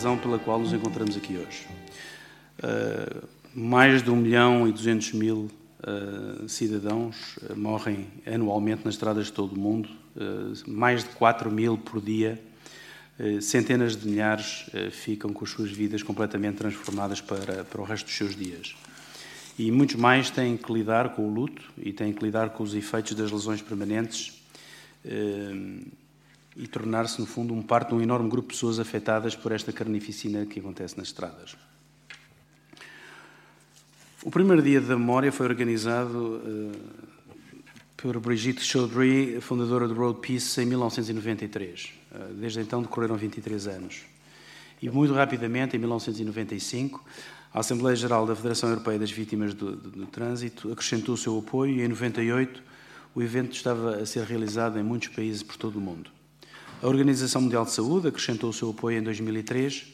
razão pela qual nos encontramos aqui hoje. Uh, mais de 1 milhão e 200 mil uh, cidadãos uh, morrem anualmente nas estradas de todo o mundo, mais de 4 mil por dia. Centenas de milhares ficam com as suas vidas completamente transformadas para, para o resto dos seus dias. E muitos mais têm que lidar com o luto e têm que lidar com os efeitos das lesões permanentes e tornar-se, no fundo, um parte de um enorme grupo de pessoas afetadas por esta carnificina que acontece nas estradas. O primeiro dia da memória foi organizado uh, por Brigitte Chaudry, fundadora do Road Peace, em 1993. Uh, desde então decorreram 23 anos. E muito rapidamente, em 1995, a Assembleia Geral da Federação Europeia das Vítimas do, do, do Trânsito acrescentou o seu apoio e, em 98, o evento estava a ser realizado em muitos países por todo o mundo. A Organização Mundial de Saúde acrescentou o seu apoio em 2003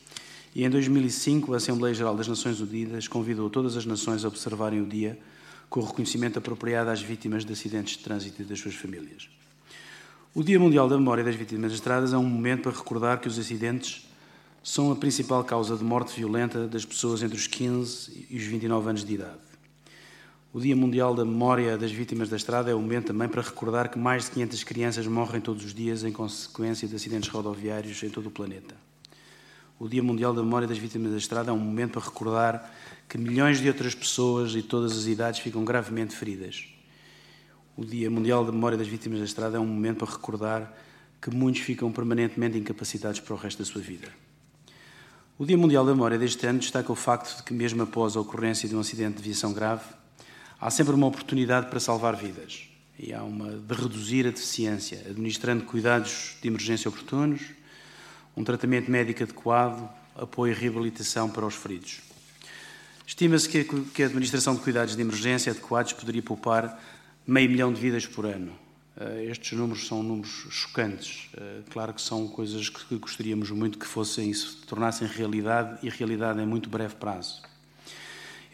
e em 2005 a Assembleia Geral das Nações Unidas convidou todas as nações a observarem o dia com o reconhecimento apropriado às vítimas de acidentes de trânsito e das suas famílias. O Dia Mundial da Memória das Vítimas das Estradas é um momento para recordar que os acidentes são a principal causa de morte violenta das pessoas entre os 15 e os 29 anos de idade. O Dia Mundial da Memória das Vítimas da Estrada é um momento também para recordar que mais de 500 crianças morrem todos os dias em consequência de acidentes rodoviários em todo o planeta. O Dia Mundial da Memória das Vítimas da Estrada é um momento para recordar que milhões de outras pessoas e todas as idades ficam gravemente feridas. O Dia Mundial da Memória das Vítimas da Estrada é um momento para recordar que muitos ficam permanentemente incapacitados para o resto da sua vida. O Dia Mundial da Memória deste ano destaca o facto de que, mesmo após a ocorrência de um acidente de viação grave, há sempre uma oportunidade para salvar vidas e há uma de reduzir a deficiência, administrando cuidados de emergência oportunos, um tratamento médico adequado, apoio e reabilitação para os feridos. Estima-se que a administração de cuidados de emergência adequados poderia poupar meio milhão de vidas por ano. Eh, estes números são números chocantes. Eh, claro que são coisas que gostaríamos muito que fossem se tornassem realidade e realidade em muito breve prazo.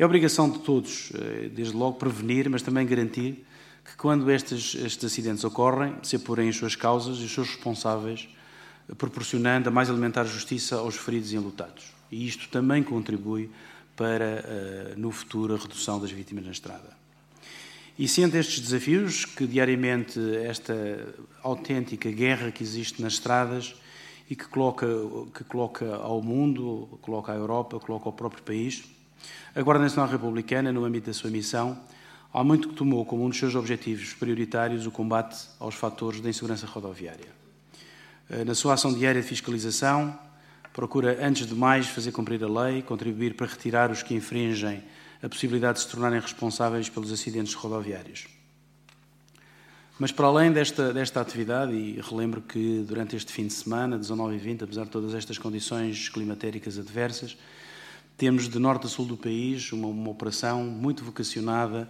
É obrigação de todos, eh, desde logo, prevenir, mas também garantir que, quando estes, estes acidentes ocorrem, se apurem as suas causas e os seus responsáveis, proporcionando a mais elementar justiça aos feridos e enlutados. E isto também contribui para, eh, no futuro, a redução das vítimas na estrada. E sendo estes desafios que diariamente esta autêntica guerra que existe nas estradas e que coloca, que coloca ao mundo, coloca à Europa, coloca ao próprio país, a Guarda Nacional Republicana, no âmbito da sua missão, há muito que tomou como um dos seus objetivos prioritários o combate aos fatores da insegurança rodoviária. Eh, na sua ação diária de fiscalização, procura, antes de mais, fazer cumprir a lei, contribuir para retirar os que infringem a possibilidade de se tornarem responsáveis pelos acidentes rodoviários. Mas para além desta, desta atividade, e relembro que durante este fim de semana, 19 e 20, apesar de todas estas condições climatéricas adversas, temos de norte a sul do país uma, uma operação muito vocacionada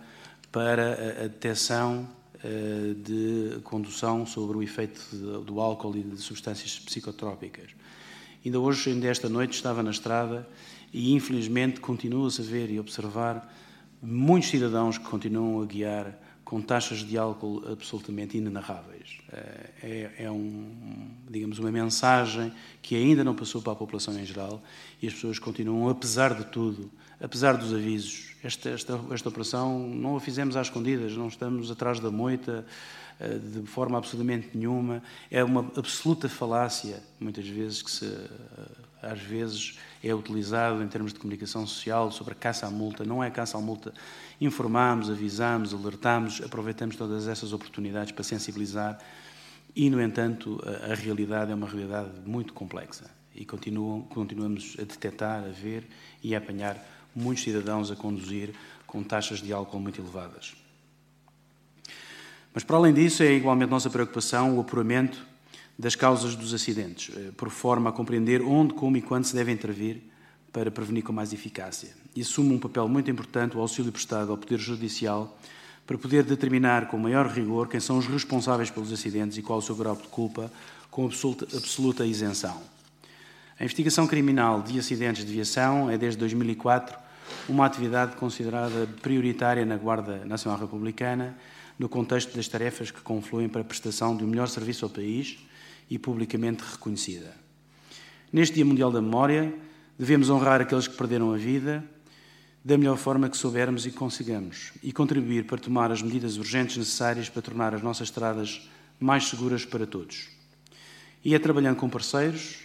para a, a detecção uh, de condução sobre o efeito de, do álcool e de substâncias psicotrópicas. Ainda hoje, ainda esta noite, estava na estrada e infelizmente continua-se a ver e observar muitos cidadãos que continuam a guiar com taxas de álcool absolutamente inenarráveis. Eh, é, é um, digamos, uma mensagem que ainda não passou para a população em geral e as pessoas continuam, apesar de tudo, apesar dos avisos. Esta, esta, esta operação não a fizemos às escondidas, não estamos atrás da moita eh, de forma absolutamente nenhuma. É uma absoluta falácia, muitas vezes, que se, eh, às vezes é utilizado em termos de comunicação social sobre a caça à multa. Não é caça à multa informamos, avisamos, alertamos, aproveitamos todas essas oportunidades para sensibilizar e, no entanto, a, a realidade é uma realidade muito complexa e continuam, continuamos a detectar, a ver e a apanhar muitos cidadãos a conduzir com taxas de álcool muito elevadas. Mas, para além disso, é igualmente nossa preocupação o apuramento das causas dos acidentes, eh, por forma a compreender onde, como e quando se deve intervir para prevenir com mais eficácia. E assume um papel muito importante o auxílio prestado ao Poder Judicial para poder determinar com maior rigor quem são os responsáveis pelos acidentes e qual o seu grau de culpa, com absoluta, isenção. A investigação criminal de acidentes de viação é, desde 2004, uma atividade considerada prioritária na Guarda Nacional Republicana, no contexto das tarefas que confluem para a prestação de um melhor serviço ao país e publicamente reconhecida. Neste Dia Mundial da Memória, devemos honrar aqueles que perderam a vida da melhor forma que soubermos e consigamos e contribuir para tomar as medidas urgentes necessárias para tornar as nossas estradas mais seguras para todos. E é trabalhando com parceiros,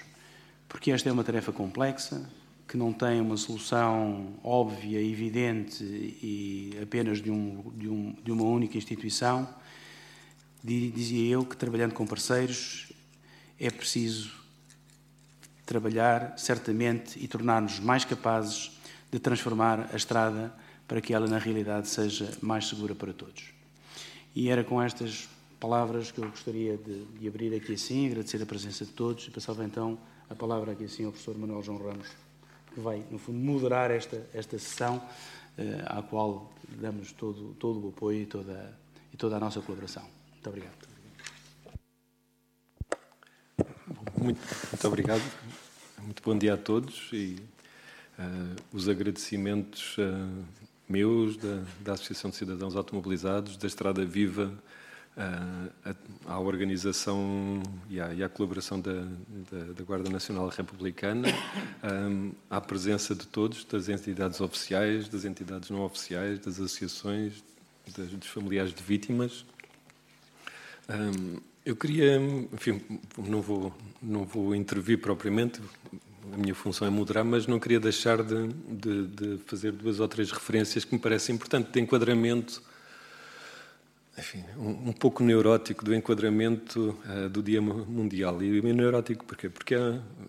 porque esta é uma tarefa complexa, que não tem uma solução óbvia, evidente e apenas de, um, de, um, de uma única instituição, dizia eu que trabalhando com parceiros é preciso trabalhar certamente e tornar-nos mais capazes de transformar a estrada para que ela, na realidade, seja mais segura para todos. E era com estas palavras que eu gostaria de, de abrir aqui assim, agradecer a presença de todos e passava então a palavra aqui assim ao professor Manuel João Ramos, que vai, no fundo, moderar esta, esta sessão, eh, à qual damos todo, todo o apoio e toda, e toda a nossa colaboração. Muito obrigado. Muito, muito obrigado. Muito bom dia a todos e uh, os agradecimentos uh, meus, da, da, Associação de Cidadãos Automobilizados, da Estrada Viva, uh, à organização e à, e à colaboração da, da, da, Guarda Nacional Republicana, um, à presença de todos, das entidades oficiais, das entidades não oficiais, das associações, das, dos familiares de vítimas. Um, eu queria, enfim, não vou, não vou intervir propriamente, a minha função é moderar, mas não queria deixar de, de, de, fazer duas ou três referências que me parecem importantes de enquadramento, enfim, um, um pouco neurótico do enquadramento uh, do Dia Mundial. E neurótico porquê? Porque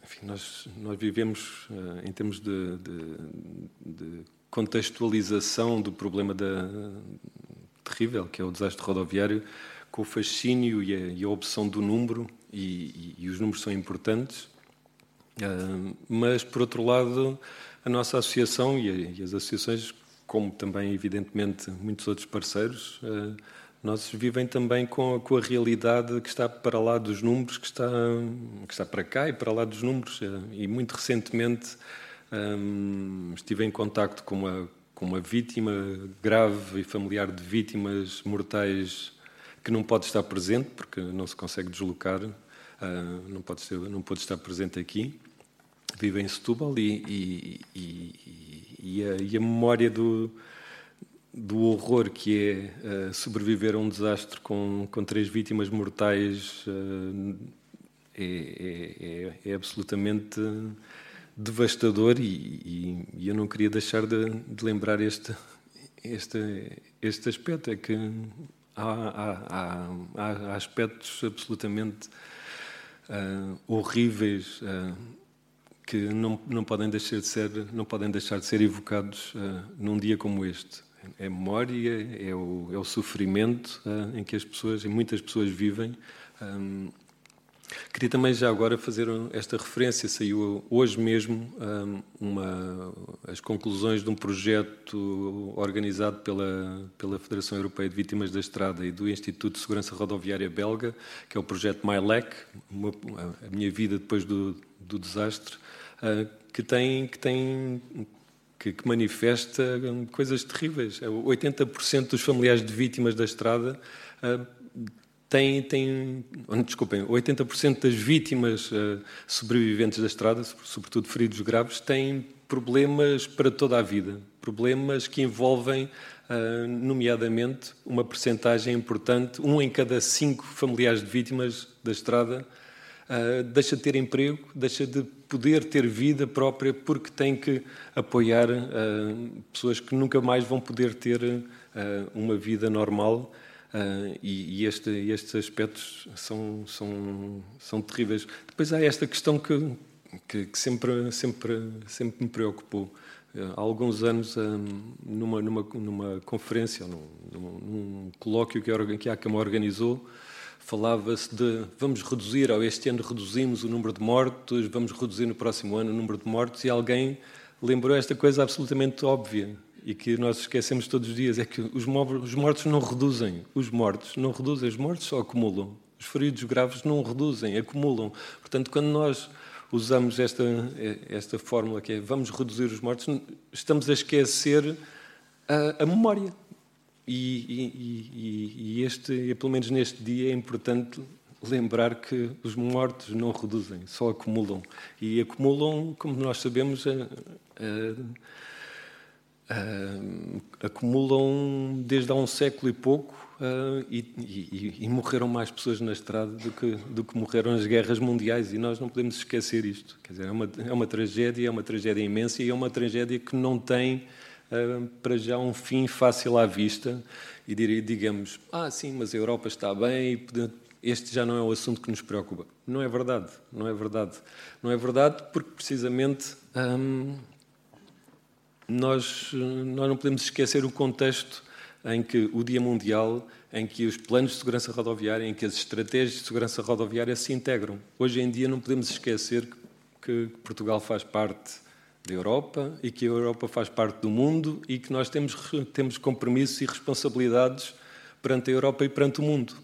enfim, nós, nós vivemos, uh, em termos de, de, contextualização do problema da, terrível, que é o desastre rodoviário, com o fascínio e a, e a opção do número, e, e, e os números são importantes, mas, por outro lado, a nossa associação e, as associações, como também, evidentemente, muitos outros parceiros, uh, nós vivem também com a, com a, realidade que está para lá dos números, que está, que está para cá e para lá dos números. Uh, e muito recentemente estive em contacto com uma, com uma vítima grave e familiar de vítimas mortais que não pode estar presente porque não se consegue deslocar, não, pode ser, não pode estar presente aqui vive em Setúbal e, e, e, a, e a, memória do, do horror que é uh, sobreviver a um desastre com, com três vítimas mortais uh, é, é, é, é, absolutamente devastador e, eu não queria deixar de, de lembrar este, este, este aspecto. É que há, há, há, há aspectos absolutamente uh, horríveis que não, não, podem deixar de ser, não podem deixar de ser evocados uh, num dia como este. É a memória, é o, é o sofrimento uh, em que as pessoas, em muitas pessoas vivem. Um, queria também já agora fazer esta referência. Saiu hoje mesmo um, uma, as conclusões de um projeto organizado pela, pela Federação Europeia de Vítimas da Estrada e do Instituto de Segurança Rodoviária Belga, que é o projeto MyLec, a minha vida depois do, do desastre, que tem, que tem que, que, manifesta coisas terríveis. 80% é, dos familiares de vítimas da estrada uh, têm, têm desculpem, 80% das vítimas uh, sobreviventes da estrada, sobretudo feridos graves, têm problemas para toda a vida, problemas que envolvem, uh, nomeadamente, uma percentagem importante, um em cada cinco familiares de vítimas da estrada deixa de ter emprego, deixa de poder ter vida própria porque tem que apoiar uh, pessoas que nunca mais vão poder ter uh, uma vida normal. e, e este, estes aspectos são, são, são terríveis. Depois há esta questão que, que, que sempre, sempre, sempre me preocupou. Há alguns anos, numa, numa, numa conferência, num, num colóquio que a Cama organizou, falava-se de vamos reduzir, ou este ano reduzimos o número de mortos, vamos reduzir no próximo ano o número de mortos, e alguém lembrou esta coisa absolutamente óbvia e que nós esquecemos todos os dias: é que os mortos não reduzem, os mortos não reduzem, os mortos só acumulam. Os feridos graves não reduzem, acumulam. Portanto, quando nós usamos esta, esta fórmula que é vamos reduzir os mortos, estamos a esquecer a, a memória. E, e, e, este, pelo menos neste dia, é importante lembrar que os mortos não reduzem, só acumulam. E acumulam, como nós sabemos, a, a, a, acumulam desde há um século e pouco e, e, morreram mais pessoas na estrada do que, do que morreram nas guerras mundiais. E nós não podemos esquecer isto. Quer dizer, é uma, é uma tragédia, é uma tragédia imensa e é uma tragédia que não tem para já um fim fácil à vista e digamos, ah, sim, mas a Europa está bem este já não é o assunto que nos preocupa. Não é verdade, não é verdade. Não é verdade porque precisamente hum, nós, nós não podemos esquecer o contexto em que o Dia Mundial, em que os planos de segurança rodoviária, em que as estratégias de segurança rodoviária se integram. Hoje em dia não podemos esquecer que Portugal faz parte da Europa e que a Europa faz parte do mundo e que nós temos, temos compromissos e responsabilidades perante a Europa e perante o mundo.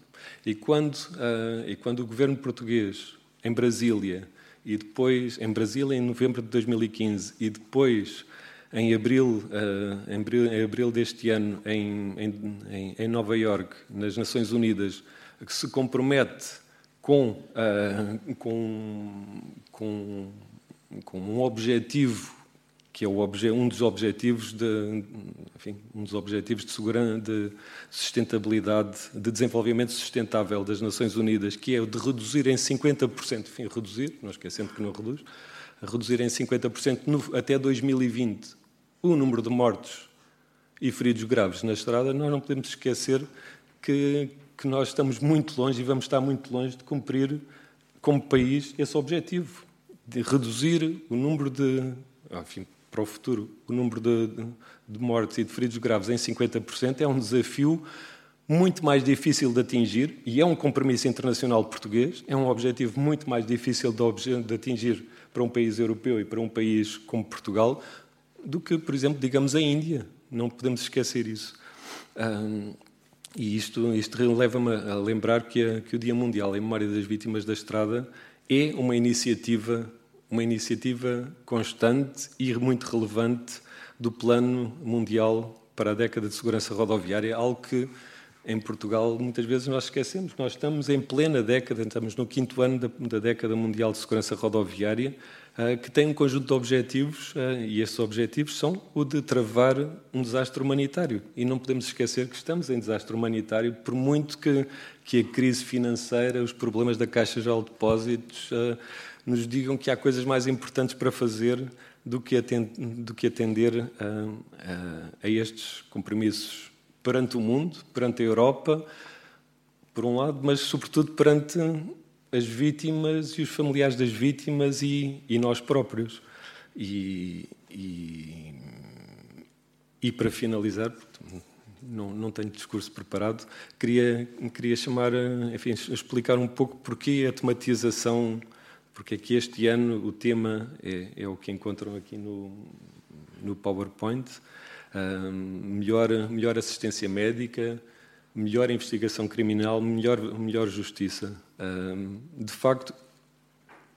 E quando, uh, e quando o governo português, em Brasília, e depois em Brasília em novembro de 2015, e depois em abril, uh, em abril, em abril deste ano, em, em, em, Nova York, nas Nações Unidas, que se compromete com, uh, com, com com um objetivo que é um dos objetivos de, enfim, um dos objetivos de, segurança, de sustentabilidade, de desenvolvimento sustentável das Nações Unidas, que é o de reduzir em 50%, enfim, reduzir, não esquecendo que não reduz, reduzir em 50% no, até 2020 o número de mortos e feridos graves na estrada, nós não podemos esquecer que, que nós estamos muito longe e vamos estar muito longe de cumprir como país esse objetivo de reduzir o número de, enfim, para o futuro, o número de, de mortes e de feridos graves em 50% é um desafio muito mais difícil de atingir e é um compromisso internacional português, é um objetivo muito mais difícil de, de atingir para um país europeu e para um país como Portugal do que, por exemplo, digamos a Índia. Não podemos esquecer isso. Um, e isto, isto leva-me a lembrar que, a, que o Dia Mundial em Memória das Vítimas da Estrada é uma iniciativa, uma iniciativa constante e muito relevante do Plano Mundial para a década de segurança rodoviária, algo que em Portugal muitas vezes nós esquecemos. Nós estamos em plena década, estamos no quinto ano da, da década mundial de segurança rodoviária, que tem um conjunto de objetivos, uh, e esses objetivos são o de travar um desastre humanitário. E não podemos esquecer que estamos em desastre humanitário, por muito que, que a crise financeira, os problemas da Caixa Geral de Depósitos uh, nos digam que há coisas mais importantes para fazer do que atender a estes compromissos perante o mundo, perante a Europa, por um lado, mas sobretudo perante as vítimas e os familiares das vítimas e, e nós próprios. E, e, e, para finalizar, não, não tenho discurso preparado, queria, queria chamar, enfim, explicar um pouco porquê a tematização, porque é que este ano o tema é, é o que encontram aqui no, no PowerPoint melhor, melhor assistência médica, melhor investigação criminal, melhor, melhor justiça. de facto,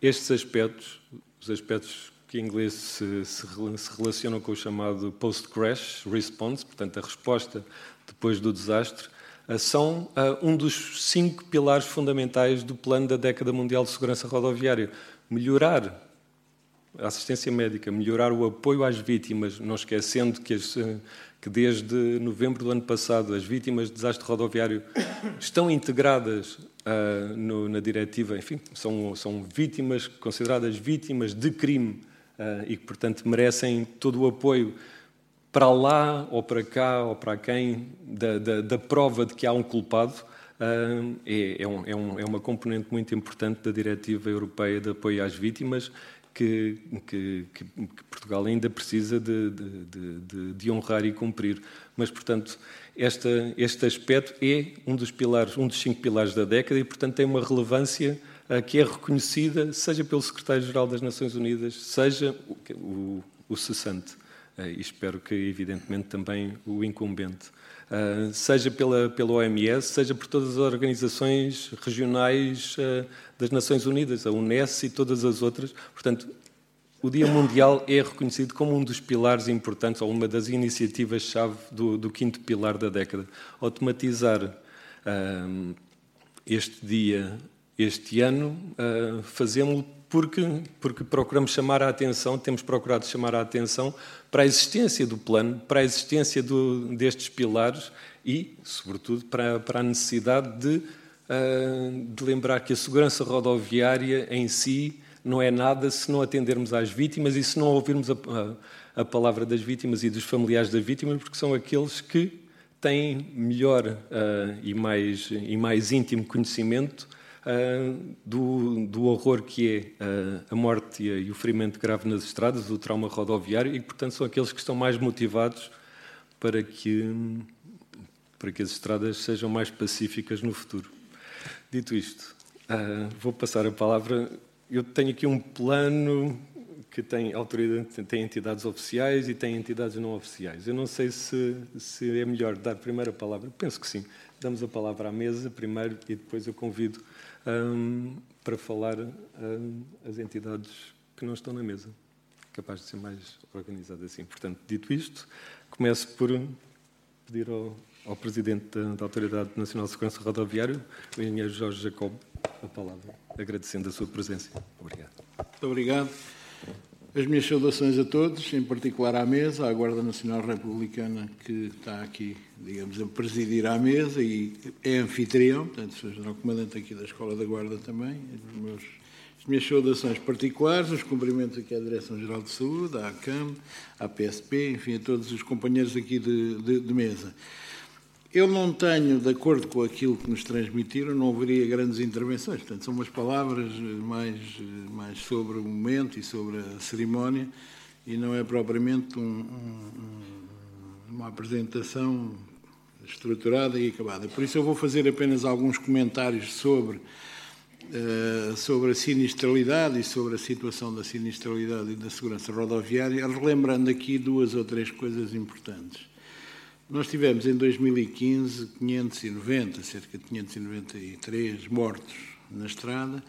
estes aspectos, os aspectos que em inglês se, se, se relacionam com o chamado post-crash response, portanto, a resposta depois do desastre, ah, são ah, um dos cinco pilares fundamentais do plano da década mundial de segurança rodoviária. Melhorar a assistência médica, melhorar o apoio às vítimas, não esquecendo que, as, que desde novembro do ano passado as vítimas de desastre rodoviário estão integradas uh, no, na diretiva, enfim, são, são vítimas consideradas vítimas de crime uh, e que, portanto, merecem todo o apoio para lá ou para cá ou para quem da, da, da prova de que há um culpado. Uh, é, é, um, é, um, é, uma componente muito importante da Diretiva Europeia de Apoio às Vítimas que, que, que, Portugal ainda precisa de, de, de, de, honrar e cumprir. Mas, portanto, esta, este aspecto é um dos pilares, um dos cinco pilares da década e, portanto, tem uma relevância que é reconhecida, seja pelo Secretário-Geral das Nações Unidas, seja o, o, o cessante, uh, e espero que, evidentemente, também o incumbente. Uh, seja pela, pela OMS, seja por todas as organizações regionais uh, das Nações Unidas, a Unesco e todas as outras. Portanto, o Dia Mundial é reconhecido como um dos pilares importantes, ou uma das iniciativas-chave do, do, quinto pilar da década. Automatizar uh, este dia Este ano uh, fazemos porque, porque procuramos chamar a atenção, temos procurado chamar a atenção para a existência do plano, para a existência do, destes pilares e, sobretudo, para, para a necessidade de, uh, de lembrar que a segurança rodoviária em si não é nada se não atendermos às vítimas e se não ouvirmos a, a, a palavra das vítimas e dos familiares das vítimas, porque são aqueles que têm melhor uh, e, mais, e mais íntimo conhecimento uh, do, do horror que é uh, a morte e o ferimento grave nas estradas, o trauma rodoviário, e, portanto, são aqueles que estão mais motivados para que, para que as estradas sejam mais pacíficas no futuro. Dito isto, vou passar a palavra. Eu tenho aqui um plano que tem autoridade, tem entidades oficiais e tem entidades não oficiais. Eu não sei se, se é melhor dar a palavra. Penso que sim. Damos a palavra à mesa primeiro e depois eu convido um, para falar um, as entidades que não estão na mesa. Capaz de ser mais organizado assim. Portanto, dito isto, começo por pedir ao, ao Presidente da, da, Autoridade Nacional de Segurança Rodoviária, o engenheiro Jorge Jacob, a palavra, agradecendo a sua presença. Obrigado. Muito obrigado. As minhas saudações a todos, em particular à mesa, à Guarda Nacional Republicana que está aqui, digamos, a presidir à mesa e é anfitrião, portanto, sou general comandante aqui da Escola da Guarda também. Meus, as minhas saudações particulares, os cumprimentos aqui à Direção-Geral de Saúde, à ACAM, à PSP, enfim, a todos os companheiros aqui de, de, de mesa. Eu não tenho, de acordo com aquilo que nos transmitiram, não haveria grandes intervenções. Portanto, são umas palavras mais, mais sobre o momento e sobre a cerimónia e não é propriamente um, um, uma apresentação estruturada e acabada. Por isso eu vou fazer apenas alguns comentários sobre, uh, sobre a sinistralidade e sobre a situação da sinistralidade e da segurança rodoviária, relembrando aqui duas ou três coisas importantes. Nós tivemos em 2015 590, cerca de 593 mortos na estrada,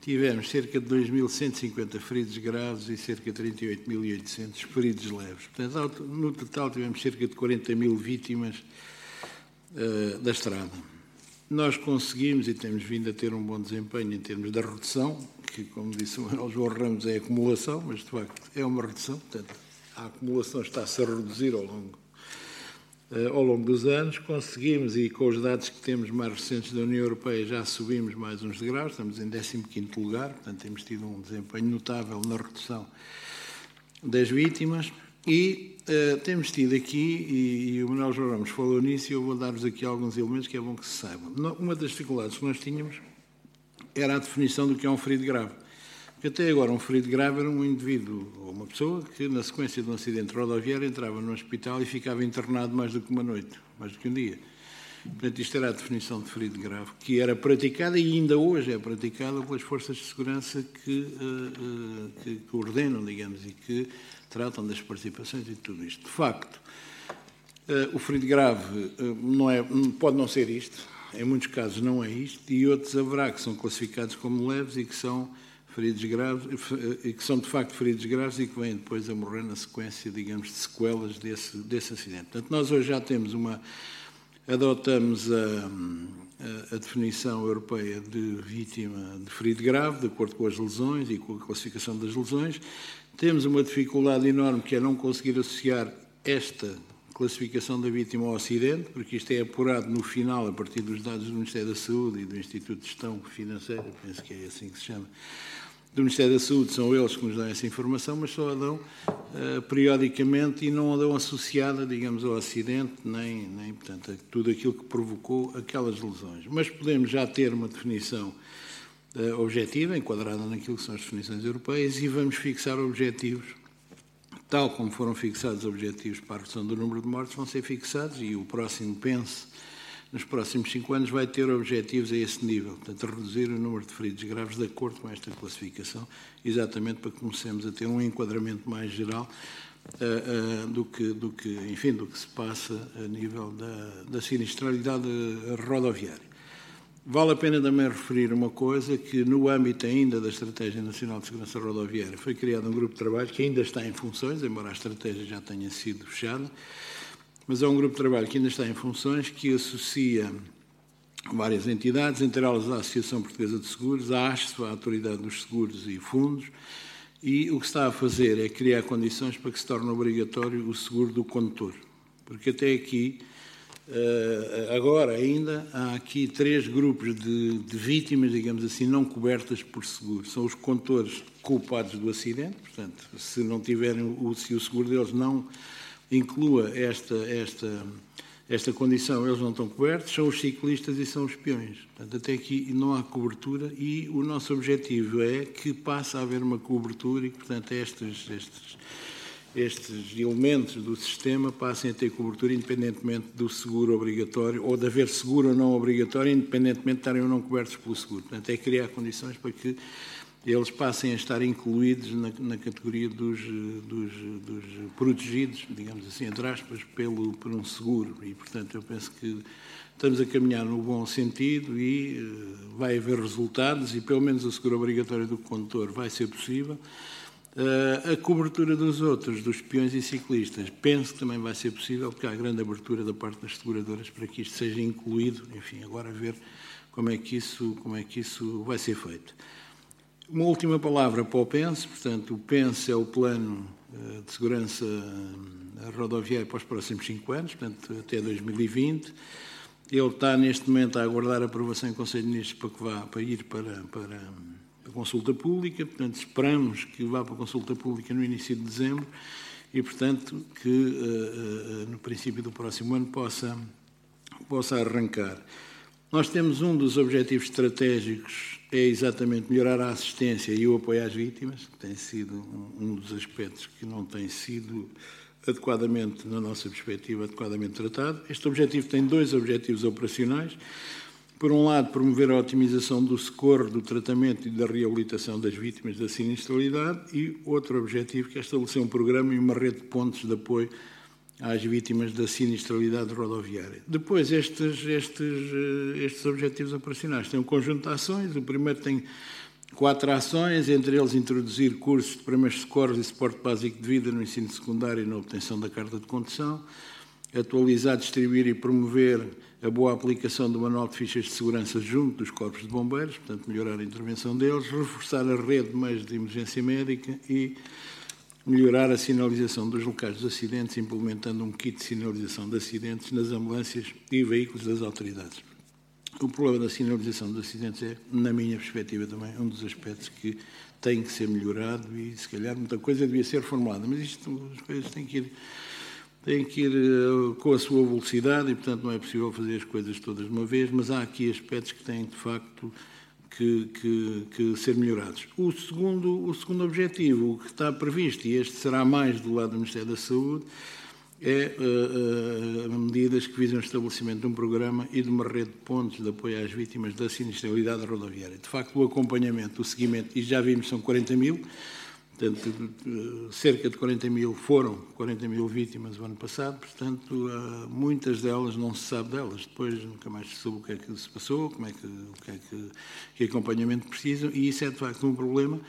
tivemos cerca de 2.150 feridos graves e cerca de 38.800 feridos leves. Portanto, no total tivemos cerca de 40 mil vítimas uh, da estrada. Nós conseguimos e temos vindo a ter um bom desempenho em termos da redução, que, como disse o João Ramos, é acumulação, mas de facto é uma redução, portanto, a acumulação está-se a reduzir ao longo ao longo dos anos. Conseguimos, e com os dados que temos mais recentes da União Europeia, já subimos mais uns degraus, estamos em 15º lugar, portanto temos tido um desempenho notável na redução das vítimas. E uh, temos tido aqui, e, e o Manuel João falou nisso, e eu vou dar-vos aqui alguns elementos que é bom que se saibam. Uma das dificuldades que nós tínhamos era a definição do que é um ferido grave. Porque até agora um ferido grave era um indivíduo ou uma pessoa que, na sequência de um acidente rodoviário, entrava no hospital e ficava internado mais do que uma noite, mais do que um dia. Portanto, isto era a definição de ferido grave, que era praticada e ainda hoje é praticada pelas forças de segurança que, uh, uh, que, que ordenam, digamos, e que tratam das participações e tudo isto. De facto, uh, o ferido grave não é, pode não ser isto, em muitos casos não é isto, e outros haverá que são classificados como leves e que são feridos graves, e que são de facto feridos graves e que vêm depois a morrer na sequência, digamos, de sequelas desse, desse acidente. Portanto, nós hoje já temos uma. adotamos a, a, definição europeia de vítima de ferido grave, de acordo com as lesões e com a classificação das lesões. Temos uma dificuldade enorme que é não conseguir associar esta classificação da vítima ao acidente, porque isto é apurado no final, a partir dos dados do Ministério da Saúde e do Instituto de Gestão Financeira, penso que é assim que se chama, do Ministério da Saúde são eles que nos dão essa informação, mas só a dão uh, periodicamente e não a dão associada, digamos, ao acidente, nem, nem portanto, a tudo aquilo que provocou aquelas lesões. Mas podemos já ter uma definição uh, objetiva, enquadrada naquilo que são as definições europeias, e vamos fixar objetivos, tal como foram fixados objetivos para a redução do número de mortes, vão ser fixados, e o próximo pense nos próximos cinco anos vai ter objetivos a esse nível, portanto, reduzir o número de feridos graves de acordo com esta classificação, exatamente para que comecemos a ter um enquadramento mais geral uh, uh, do, que, do, que, enfim, do que se passa a nível da, da sinistralidade rodoviária. Vale a pena também referir uma coisa, que no âmbito ainda da Estratégia Nacional de Segurança Rodoviária foi criado um grupo de trabalho que ainda está em funções, embora a estratégia já tenha sido fechada, mas é um grupo de trabalho que ainda está em funções, que associa várias entidades, entre elas a Associação Portuguesa de Seguros, a ASTO, a Autoridade dos Seguros e Fundos, e o que está a fazer é criar condições para que se torne obrigatório o seguro do condutor. Porque até aqui, eh, agora ainda, há aqui três grupos de, de vítimas, digamos assim, não cobertas por seguro. São os condutores culpados do acidente, portanto, se não tiverem, se o seguro deles não inclua esta, esta esta condição eles não estão cobertos, são os ciclistas e são os peões. Portanto, até aqui não há cobertura e o nosso objetivo é que passe a haver uma cobertura e que, portanto, estes, estes, estes elementos do sistema passem a ter cobertura independentemente do seguro obrigatório ou de haver seguro ou não obrigatório, independentemente de estarem ou não cobertos pelo seguro. Portanto, é criar condições para que eles passem a estar incluídos na, na categoria dos, dos, dos, protegidos, digamos assim, entre aspas, pelo, por um seguro. E, portanto, eu penso que estamos a caminhar no bom sentido e uh, vai haver resultados e, pelo menos, o seguro obrigatório do condutor vai ser possível. Uh, a cobertura dos outros, dos peões e ciclistas, penso que também vai ser possível, porque há grande abertura da parte das seguradoras para que isto seja incluído. Enfim, agora a ver como é que isso, como é que isso vai ser feito. Uma última palavra para o PENSE, portanto, o PENSE é o plano eh, de segurança eh, rodoviária para os próximos cinco anos, portanto, até 2020. Ele está, neste momento, a aguardar a aprovação em Conselho de Ministros para, que vá, para ir para, para a consulta pública, portanto, esperamos que vá para a consulta pública no início de dezembro e, portanto, que uh, uh, no princípio do próximo ano possa, possa arrancar. Nós temos um dos objetivos estratégicos é exatamente melhorar a assistência e o apoio às vítimas, que tem sido um dos aspectos que não tem sido adequadamente, na nossa perspectiva, adequadamente tratado. Este objetivo tem dois objetivos operacionais. Por um lado, promover a otimização do socorro, do tratamento e da reabilitação das vítimas da sinistralidade e outro objetivo que é estabelecer um programa e uma rede de pontos de apoio às vítimas da sinistralidade rodoviária. Depois, estes, estes, eh, estes objetivos operacionais têm um conjunto de ações. O primeiro tem quatro ações, entre eles introduzir cursos de primeiros socorros e suporte básico de vida no ensino secundário e na obtenção da carta de condução, atualizar, distribuir e promover a boa aplicação do manual de fichas de segurança junto dos corpos de bombeiros, portanto, melhorar a intervenção deles, reforçar a rede de meios de emergência médica e melhorar a sinalização dos locais dos acidentes, implementando um kit de sinalização de acidentes nas ambulâncias e veículos das autoridades. O problema da sinalização dos acidentes é, na minha perspectiva também, um dos aspectos que tem que ser melhorado e, se calhar, muita coisa devia ser formulada. Mas isto, as coisas têm que ir, têm que ir uh, com a sua velocidade e, portanto, não é possível fazer as coisas todas de uma vez, mas há aqui aspectos que têm, de facto, que, que, que, ser melhorados. O segundo, o segundo objetivo, que está previsto, e este será mais do lado do Ministério da Saúde, é uh, uh, medidas que visam o estabelecimento de um programa e de uma rede de pontos de apoio às vítimas da sinistralidade rodoviária. De facto, o acompanhamento, o seguimento, e já vimos são 40 mil, Portanto, cerca de 40 mil foram 40 mil vítimas o ano passado, portanto, muitas delas não se sabe delas. Depois nunca mais se soube o que é que se passou, como é que, o que é que, que acompanhamento precisam, e isso é de facto um problema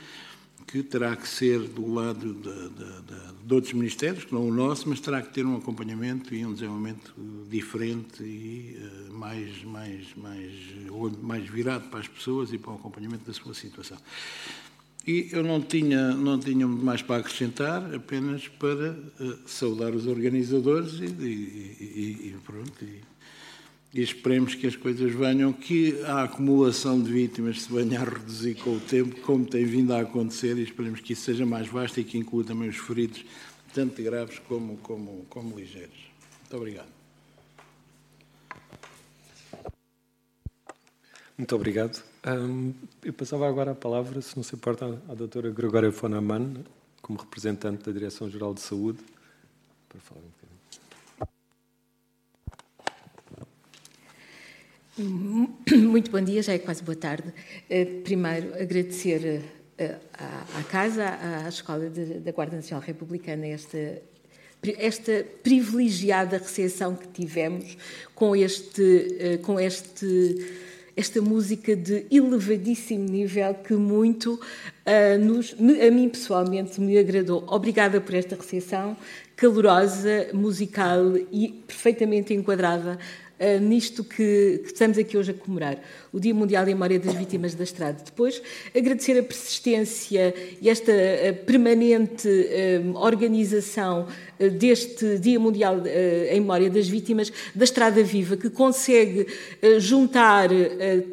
que terá que ser do lado de, de, de, outros ministérios, que não o nosso, mas terá que ter um acompanhamento e um desenvolvimento diferente e uh, mais, mais, mais, mais virado para as pessoas e para o acompanhamento da sua situação. E eu não tinha, não tinha mais para acrescentar, apenas para uh, saudar os organizadores e, e, e, e pronto. E, esperemos que as coisas venham, que a acumulação de vítimas se venha a reduzir com o tempo, como tem vindo a acontecer, e esperemos que isso seja mais vasto e que inclua também os feridos, tanto graves como, como, como ligeiros. Muito obrigado. Muito obrigado. Um, eu passava agora a palavra, se não se importa, à doutora Gregória Fonaman, como representante da Direção-Geral de Saúde, para falar um bocadinho. Muito bom dia, já é quase boa tarde. Eh, primeiro, agradecer eh, à, Casa, à Escola da Guarda Nacional Republicana, esta esta privilegiada recepção que tivemos com este, eh, com este esta música de elevadíssimo nível que muito uh, nos, a mim pessoalmente me agradou. Obrigada por esta recepção calorosa, musical e perfeitamente enquadrada uh, nisto que, que, estamos aqui hoje a comemorar, o Dia Mundial em Memória das Vítimas da Estrada. Depois, agradecer a persistência e esta uh, permanente uh, organização deste Dia Mundial em Memória das Vítimas da Estrada Viva, que consegue juntar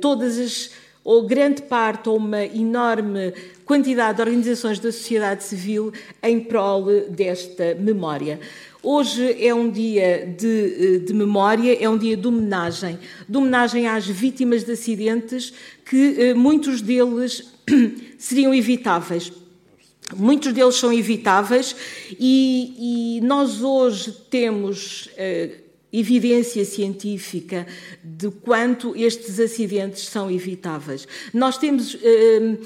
todas as ou grande parte, ou uma enorme quantidade de organizações da sociedade civil em prol desta memória. Hoje é um dia de, de, memória, é um dia de homenagem, de homenagem às vítimas de acidentes que eh, muitos deles seriam evitáveis. Muitos deles são evitáveis e, e nós hoje temos eh, evidência científica de quanto estes acidentes são evitáveis. Nós temos eh, eh,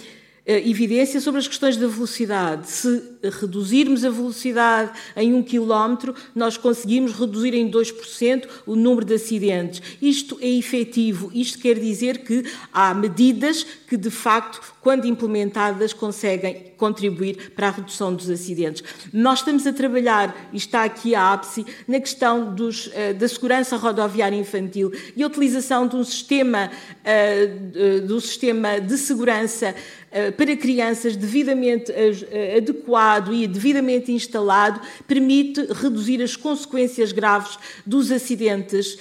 evidência sobre as questões da velocidade. Se reduzirmos a velocidade em um quilómetro, nós conseguimos reduzir em 2% o número de acidentes. Isto é efetivo. Isto quer dizer que há medidas que, de facto, quando implementadas, conseguem contribuir para a redução dos acidentes. Nós estamos a trabalhar, e está aqui a ápice, na questão dos, eh, da segurança rodoviária infantil e a utilização de um sistema, uh, do sistema de segurança uh, para crianças devidamente adequado e devidamente instalado permite reduzir as consequências graves dos acidentes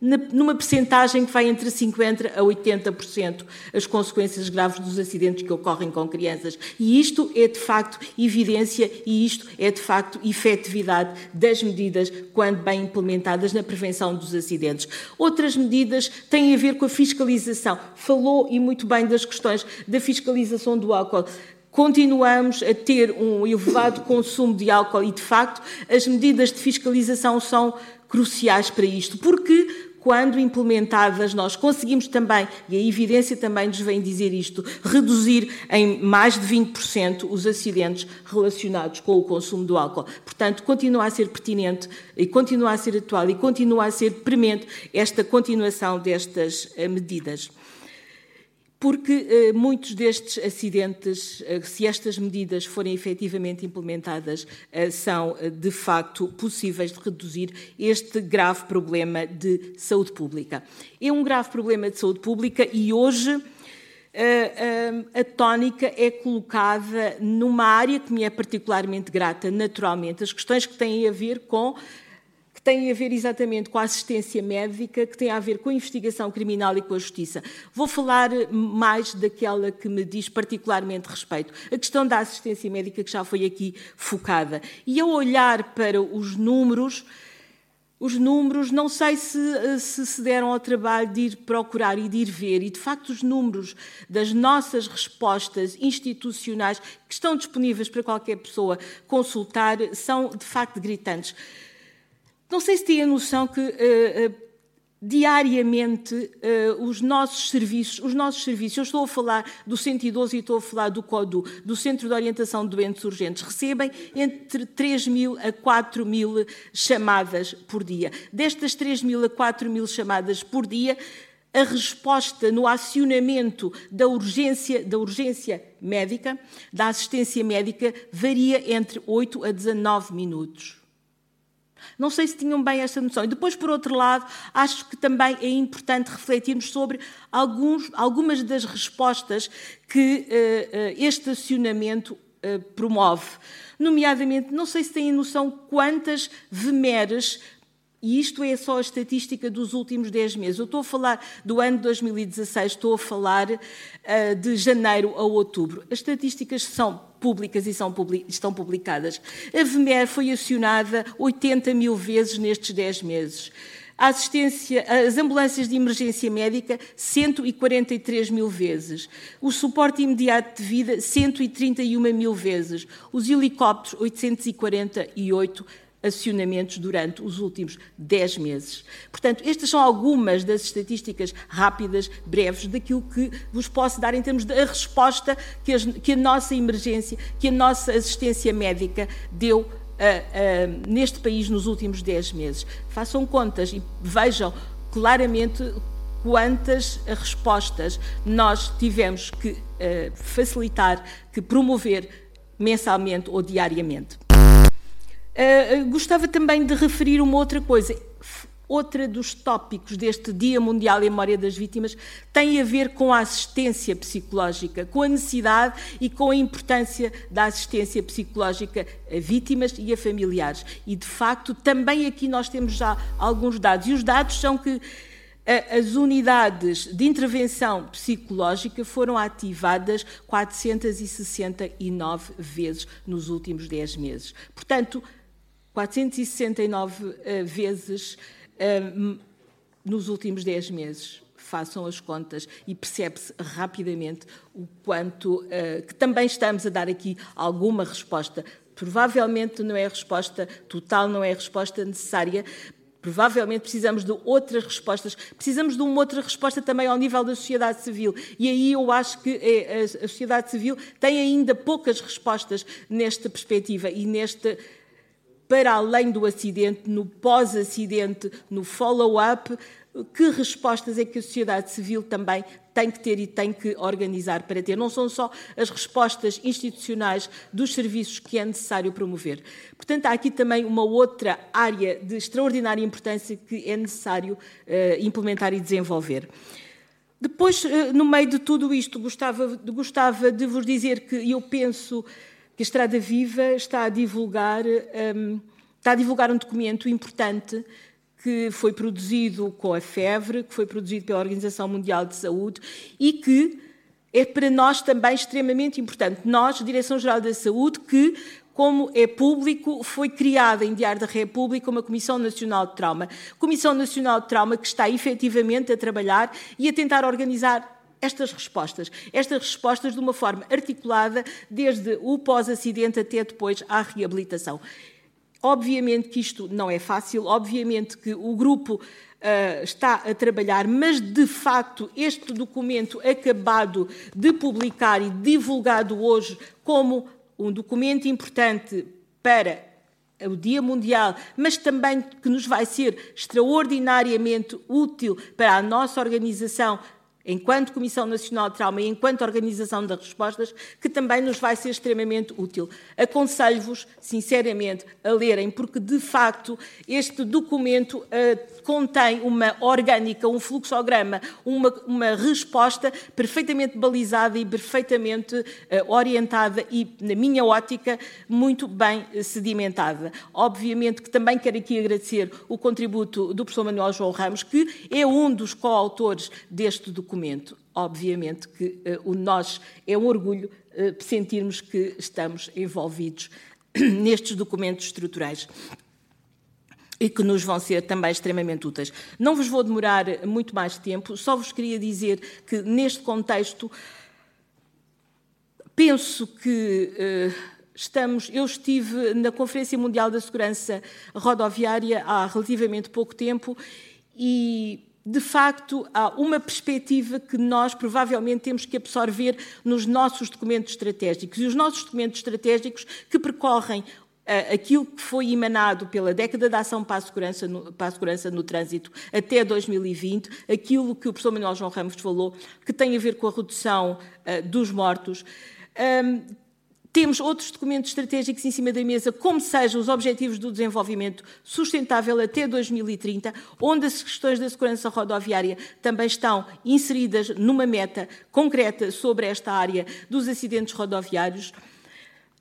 numa percentagem que vai entre 50% a 80% as consequências graves dos acidentes que ocorrem com crianças. E isto é de facto evidência e isto é de facto efetividade das medidas quando bem implementadas na prevenção dos acidentes. Outras medidas têm a ver com a fiscalização. Falou e muito bem das questões da fiscalização do álcool continuamos a ter um elevado consumo de álcool e, de facto, as medidas de fiscalização são cruciais para isto, porque quando implementadas, nós conseguimos também, e a evidência também nos vem dizer isto, reduzir em mais de 20% os acidentes relacionados com o consumo do álcool. Portanto, continua a ser pertinente e continua a ser atual e continua a ser premente esta continuação destas eh, medidas porque eh, muitos destes acidentes, eh, se estas medidas forem efetivamente implementadas, eh, são de facto possíveis de reduzir este grave problema de saúde pública. É um grave problema de saúde pública e hoje eh, a tónica é colocada numa área que me é particularmente grata, naturalmente, as questões que têm a ver com têm a ver exatamente com a assistência médica, que tem a ver com a investigação criminal e com a justiça. Vou falar mais daquela que me diz particularmente respeito, a questão da assistência médica que já foi aqui focada. E ao olhar para os números, os números, não sei se, se, se deram ao trabalho de ir procurar e de ir ver, e de facto os números das nossas respostas institucionais que estão disponíveis para qualquer pessoa consultar são de facto gritantes. Não sei se têm a noção que uh, uh, diariamente uh, os nossos serviços, os nossos serviços, eu estou a falar do 112 e estou a falar do CODU, do Centro de Orientação de Doentes Urgentes, recebem entre 3 mil a 4 mil chamadas por dia. Destas 3 mil a 4 mil chamadas por dia, a resposta no acionamento da urgência, da urgência médica, da assistência médica, varia entre 8 a 19 minutos. Não sei se tinham bem esta noção. E depois, por outro lado, acho que também é importante refletirmos sobre alguns, algumas das respostas que uh, uh, este acionamento uh, promove. Nomeadamente, não sei se têm noção quantas VMERs e isto é só a estatística dos últimos 10 meses. Eu estou a falar do ano de 2016, estou a falar uh, de janeiro a outubro. As estatísticas são públicas e são, estão publicadas. A VMER foi acionada 80 mil vezes nestes 10 meses. A assistência, as ambulâncias de emergência médica, 143 mil vezes. O suporte imediato de vida, 131 mil vezes. Os helicópteros, 848 acionamentos durante os últimos 10 meses. Portanto, estas são algumas das estatísticas rápidas, breves, daquilo que vos posso dar em termos da resposta que, as, que a nossa emergência, que a nossa assistência médica deu uh, uh, neste país nos últimos 10 meses. Façam contas e vejam claramente quantas respostas nós tivemos que uh, facilitar, que promover mensalmente ou diariamente. Uh, gostava também de referir uma outra coisa. Outra dos tópicos deste Dia Mundial em Memória das Vítimas tem a ver com a assistência psicológica, com a necessidade e com a importância da assistência psicológica a vítimas e a familiares. E, de facto, também aqui nós temos já alguns dados. E os dados são que as unidades de intervenção psicológica foram ativadas 469 vezes nos últimos 10 meses. Portanto, 469 eh, vezes nos últimos 10 meses. Façam as contas e percebe-se rapidamente o quanto uh, que também estamos a dar aqui alguma resposta. Provavelmente não é a resposta total, não é a resposta necessária, Provavelmente precisamos de outras respostas, precisamos de uma outra resposta também ao nível da sociedade civil. E aí eu acho que a sociedade civil tem ainda poucas respostas nesta perspectiva e neste para além do acidente, no pós-acidente, no follow-up, que respostas é que a sociedade civil também tem que ter e tem que organizar para ter. Não são só as respostas institucionais dos serviços que é necessário promover. Portanto, há aqui também uma outra área de extraordinária importância que é necessário uh, implementar e desenvolver. Depois, uh, no meio de tudo isto, gostava, gostava de vos dizer que eu penso que a Estrada Viva está a divulgar, um, está a divulgar um documento importante que foi produzido com a FEVRE, que foi produzido pela Organização Mundial de Saúde e que é para nós também extremamente importante. Nós, Direção-Geral da Saúde, que, como é público, foi criada em Diário da República uma Comissão Nacional de Trauma. Comissão Nacional de Trauma que está efetivamente a trabalhar e a tentar organizar estas respostas, estas respostas de uma forma articulada, desde o pós-acidente até depois à reabilitação. Obviamente que isto não é fácil, obviamente que o grupo uh, está a trabalhar, mas de facto este documento acabado de publicar e divulgado hoje como um documento importante para o Dia Mundial, mas também que nos vai ser extraordinariamente útil para a nossa organização enquanto Comissão Nacional de Trauma e enquanto Organização das Respostas, que também nos vai ser extremamente útil. Aconselho-vos, sinceramente, a lerem, porque de facto este documento uh, contém uma orgânica, um fluxograma, uma, uma resposta perfeitamente balizada e perfeitamente uh, orientada e, na minha ótica, muito bem sedimentada. Obviamente que também quero aqui agradecer o contributo do professor Manuel João Ramos, que é um dos coautores deste documento. Obviamente que uh, o nós é um orgulho sentirmos que estamos envolvidos nestes documentos estruturais e que nos vão ser também extremamente úteis. Não vos vou demorar muito mais tempo, só vos queria dizer que neste contexto penso que uh, estamos. Eu estive na Conferência Mundial da Segurança Rodoviária há relativamente pouco tempo e de facto, há uma perspectiva que nós provavelmente temos que absorver nos nossos documentos estratégicos. E os nossos documentos estratégicos que percorrem aquilo que foi emanado pela década de ação para a, segurança no, para a segurança no trânsito até 2020, aquilo que o professor Manuel João Ramos falou, que tem a ver com a redução uh, dos mortos. Temos outros documentos estratégicos em cima da mesa, como sejam os Objetivos do Desenvolvimento Sustentável até 2030, onde as questões da segurança rodoviária também estão inseridas numa meta concreta sobre esta área dos acidentes rodoviários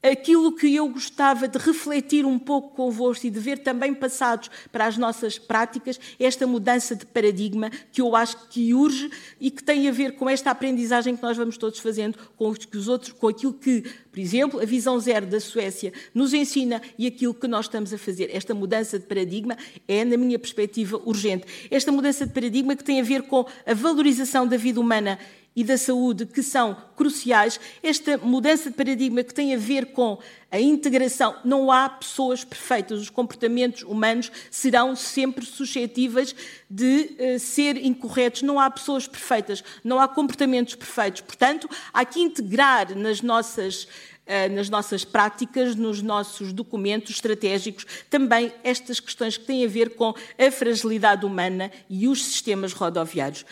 aquilo que eu gostava de refletir um pouco convosco e de ver também passados para as nossas práticas, esta mudança de paradigma que eu acho que urge e que tem a ver com esta aprendizagem que nós vamos todos fazendo com os, que os outros, com aquilo que, por exemplo, a visão zero da Suécia nos ensina e aquilo que nós estamos a fazer. Esta mudança de paradigma é, na minha perspectiva, urgente. Esta mudança de paradigma que tem a ver com a valorização da vida humana e da saúde que são cruciais, esta mudança de paradigma que tem a ver com a integração. Não há pessoas perfeitas, os comportamentos humanos serão sempre suscetíveis de uh, ser incorretos. Não há pessoas perfeitas, não há comportamentos perfeitos. Portanto, há que integrar nas nossas eh, nas nossas práticas, nos nossos documentos estratégicos, também estas questões que têm a ver com a fragilidade humana e os sistemas rodoviários.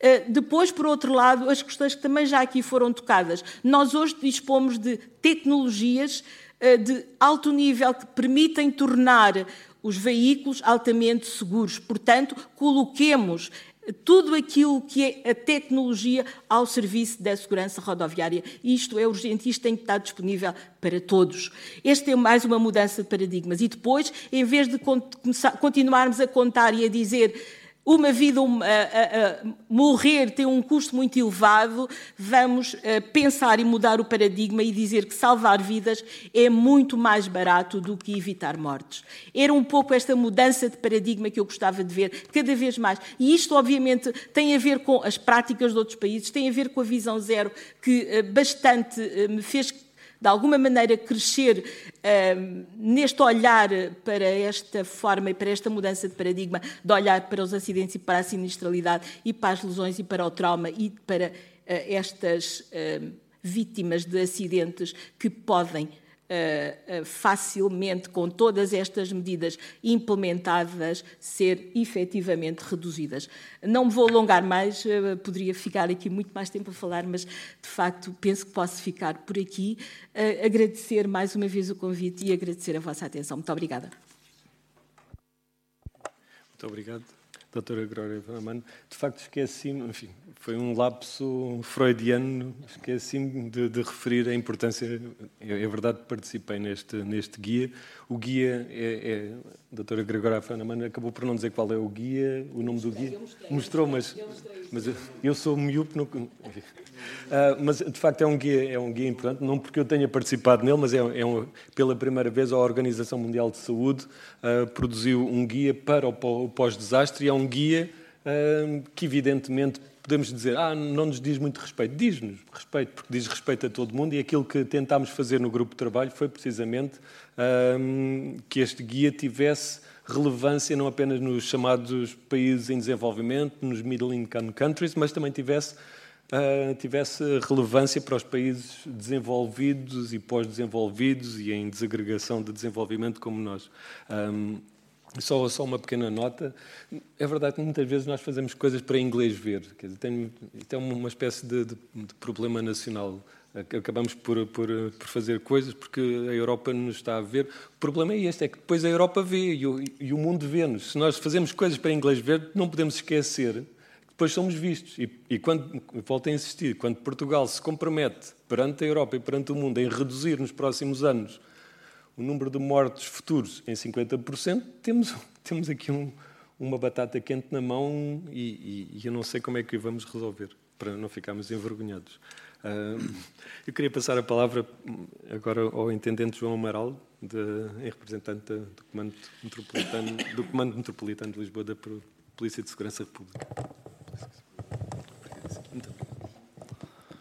Eh, depois, por outro lado, as questões que também já aqui foram tocadas. Nós hoje dispomos de tecnologias eh, de alto nível que permitem tornar os veículos altamente seguros. Portanto, coloquemos tudo aquilo que é a tecnologia ao serviço da segurança rodoviária. Isto é urgente, isto tem que estar disponível para todos. Este é mais uma mudança de paradigmas. E depois, em vez de continuarmos a contar e a dizer uma vida a, a, morrer tem um custo muito elevado, vamos a, pensar e mudar o paradigma e dizer que salvar vidas é muito mais barato do que evitar mortes. Era um pouco esta mudança de paradigma que eu gostava de ver cada vez mais. E isto, obviamente, tem a ver com as práticas de outros países, tem a ver com a visão zero, que bastante me fez de alguma maneira crescer uh, neste olhar para esta forma e para esta mudança de paradigma, de olhar para os acidentes e para a sinistralidade e para as lesões e para o trauma e para uh, estas uh, vítimas de acidentes que podem uh, facilmente, com todas estas medidas implementadas, ser efetivamente reduzidas. Não me vou alongar mais, uh, poderia ficar aqui muito mais tempo a falar, mas de facto penso que posso ficar por aqui. agradecer mais uma vez o convite e agradecer a vossa atenção. Muito obrigada. Muito obrigado, doutora Glória Mano. De facto, esqueci-me, enfim, foi um lapso freudiano, esqueci-me de, de, referir a importância. É, verdade que participei neste, neste guia. O guia é. é a doutora Gregória Fanaman acabou por não dizer qual é o guia, o nome do guia. Mostrou, mas, mas eu sou miúpe. No, uh, mas de facto é um, guia, é um guia importante, não porque eu tenha participado nele, mas é, é um, pela primeira vez a Organização Mundial de Saúde uh, produziu um guia para o pós-desastre e é um guia uh, que, evidentemente, podemos dizer, ah, não nos diz muito respeito. Diz-nos respeito, porque diz respeito a todo mundo, e aquilo que tentámos fazer no grupo de trabalho foi precisamente um, que este guia tivesse relevância não apenas nos chamados países em desenvolvimento, nos middle income countries, mas também tivesse, uh, tivesse relevância para os países desenvolvidos e pós-desenvolvidos e em desagregação de desenvolvimento como nós. Um, só, só uma pequena nota. É verdade que muitas vezes nós fazemos coisas para inglês ver. Quer dizer, tem, é uma espécie de, de, de, problema nacional. Acabamos por, por, por, fazer coisas porque a Europa nos está a ver. O problema é este, é que depois a Europa vê e o, e o mundo vê-nos. Se nós fazemos coisas para inglês ver, não podemos esquecer que depois somos vistos. E, e quando, volto a insistir, quando Portugal se compromete perante a Europa e perante o mundo em reduzir nos próximos anos o número de mortos futuros em 50%, temos, temos aqui um, uma batata quente na mão e, e, e, eu não sei como é que vamos resolver, para não ficarmos envergonhados. Uh, eu queria passar a palavra agora ao intendente João Amaral, de, em representante do Comando Metropolitano, do Comando Metropolitano de Lisboa da Polícia de Segurança Pública.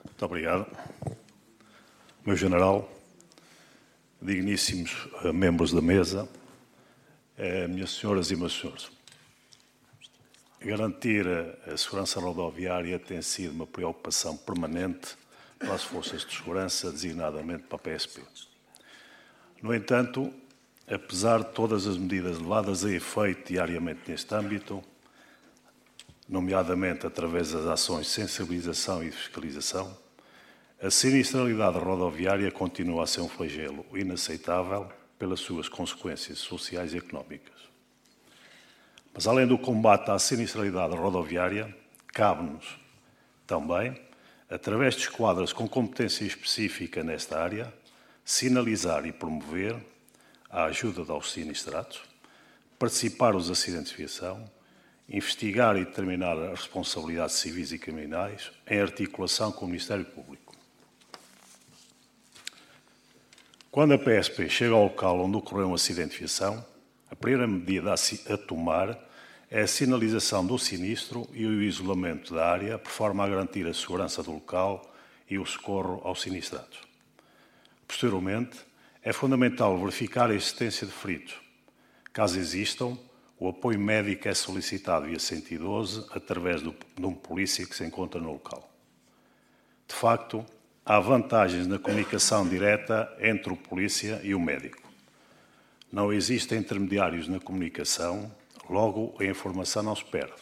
Muito obrigado. Meu general, digníssimos eh, membros da mesa, eh, minhas senhoras e meus senhores. Garantir a segurança rodoviária tem sido uma preocupação permanente para as forças de segurança, designadamente para a PSP. No entanto, apesar de todas as medidas levadas a efeito diariamente neste âmbito, nomeadamente através das ações de sensibilização e fiscalização, a sinistralidade rodoviária continua a ser um flagelo inaceitável pelas suas consequências sociais e económicas. Mas, além do combate à sinistralidade rodoviária, cabe-nos também, através de esquadras com competência específica nesta área, sinalizar e promover a ajuda aos sinistrados, participar os acidentes de viação, investigar e determinar as responsabilidades civis e criminais em articulação com o Ministério Público. Quando a PSP chega ao local onde ocorreu um acidente de a primeira medida a tomar é a sinalização do sinistro e o isolamento da área, por forma a garantir a segurança do local e o socorro aos sinistrados. Posteriormente, é fundamental verificar a existência de feridos. Caso existam, o apoio médico é solicitado via 112 através de um polícia que se encontra no local. De facto, há vantagens na comunicação direta entre o polícia e o médico. Não existem intermediários na comunicação, logo a informação não se perde.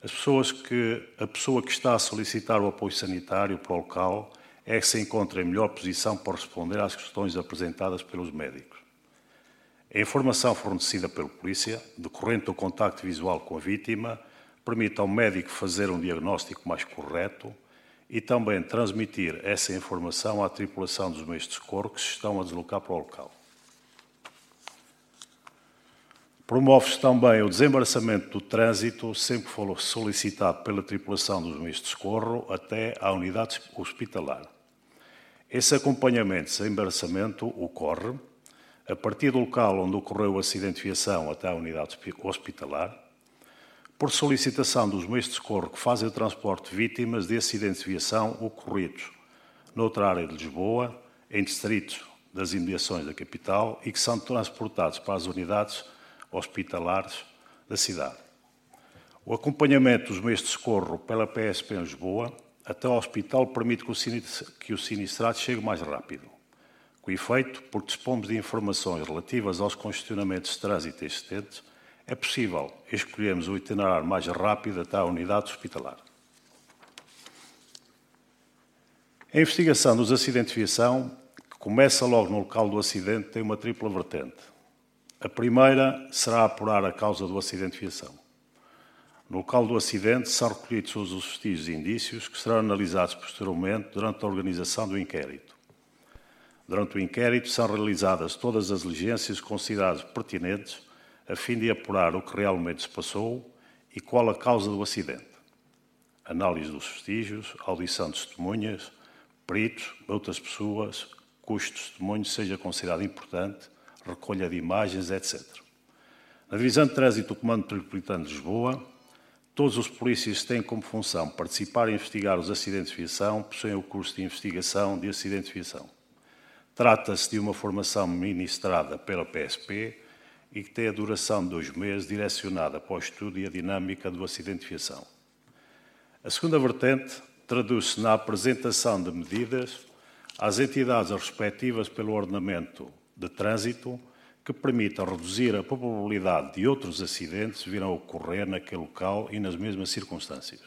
As pessoas que, a pessoa que está a solicitar o apoio sanitário para o local é que se encontra em melhor posição para responder às questões apresentadas pelos médicos. A informação fornecida pela polícia, decorrente do contacto visual com a vítima, permite ao médico fazer um diagnóstico mais correto e também transmitir essa informação à tripulação dos meios de socorro que se estão a deslocar para o local. Promove-se também o desembaraçamento do trânsito sempre que for solicitado pela tripulação dos meios de socorro até à unidade hospitalar. Esse acompanhamento, desembaraçamento, ocorre a partir do local onde ocorreu o acidente de viação até à unidade hospitalar, por solicitação dos meios de socorro que fazem o transporte de vítimas de acidentes de viação ocorridos noutra área de Lisboa, em distritos das imediações da capital e que são transportados para as unidades hospitalares da cidade. O acompanhamento dos meios de socorro pela PSP em Lisboa até ao hospital permite que o sinistrado chegue mais rápido. Com efeito, porque dispomos de informações relativas aos congestionamentos de trânsito existentes, é possível escolhermos o itinerário mais rápido até à unidade hospitalar. A investigação dos acidentes de viação, que começa logo no local do acidente, tem uma tripla vertente. A primeira será apurar a causa do acidente de viação. No local do acidente são recolhidos os vestígios e indícios que serão analisados posteriormente durante a organização do inquérito. Durante o inquérito são realizadas todas as diligências consideradas pertinentes a fim de apurar o que realmente se passou e qual a causa do acidente. Análise dos vestígios, audição de testemunhas, peritos, outras pessoas, custo de testemunhos seja considerado importante, recolha de imagens, etc. Na Divisão de Trânsito do Comando Metropolitano de Lisboa, todos os polícias têm como função participar e investigar os acidentes de viação, possuem o curso de investigação de acidentes de viação. Trata-se de uma formação ministrada pela PSP, e que tem a duração de dois meses, direcionada para o estudo e a dinâmica do acidente de viação. A segunda vertente traduz-se na apresentação de medidas às entidades respectivas pelo ordenamento de trânsito que permitam reduzir a probabilidade de outros acidentes virem a ocorrer naquele local e nas mesmas circunstâncias.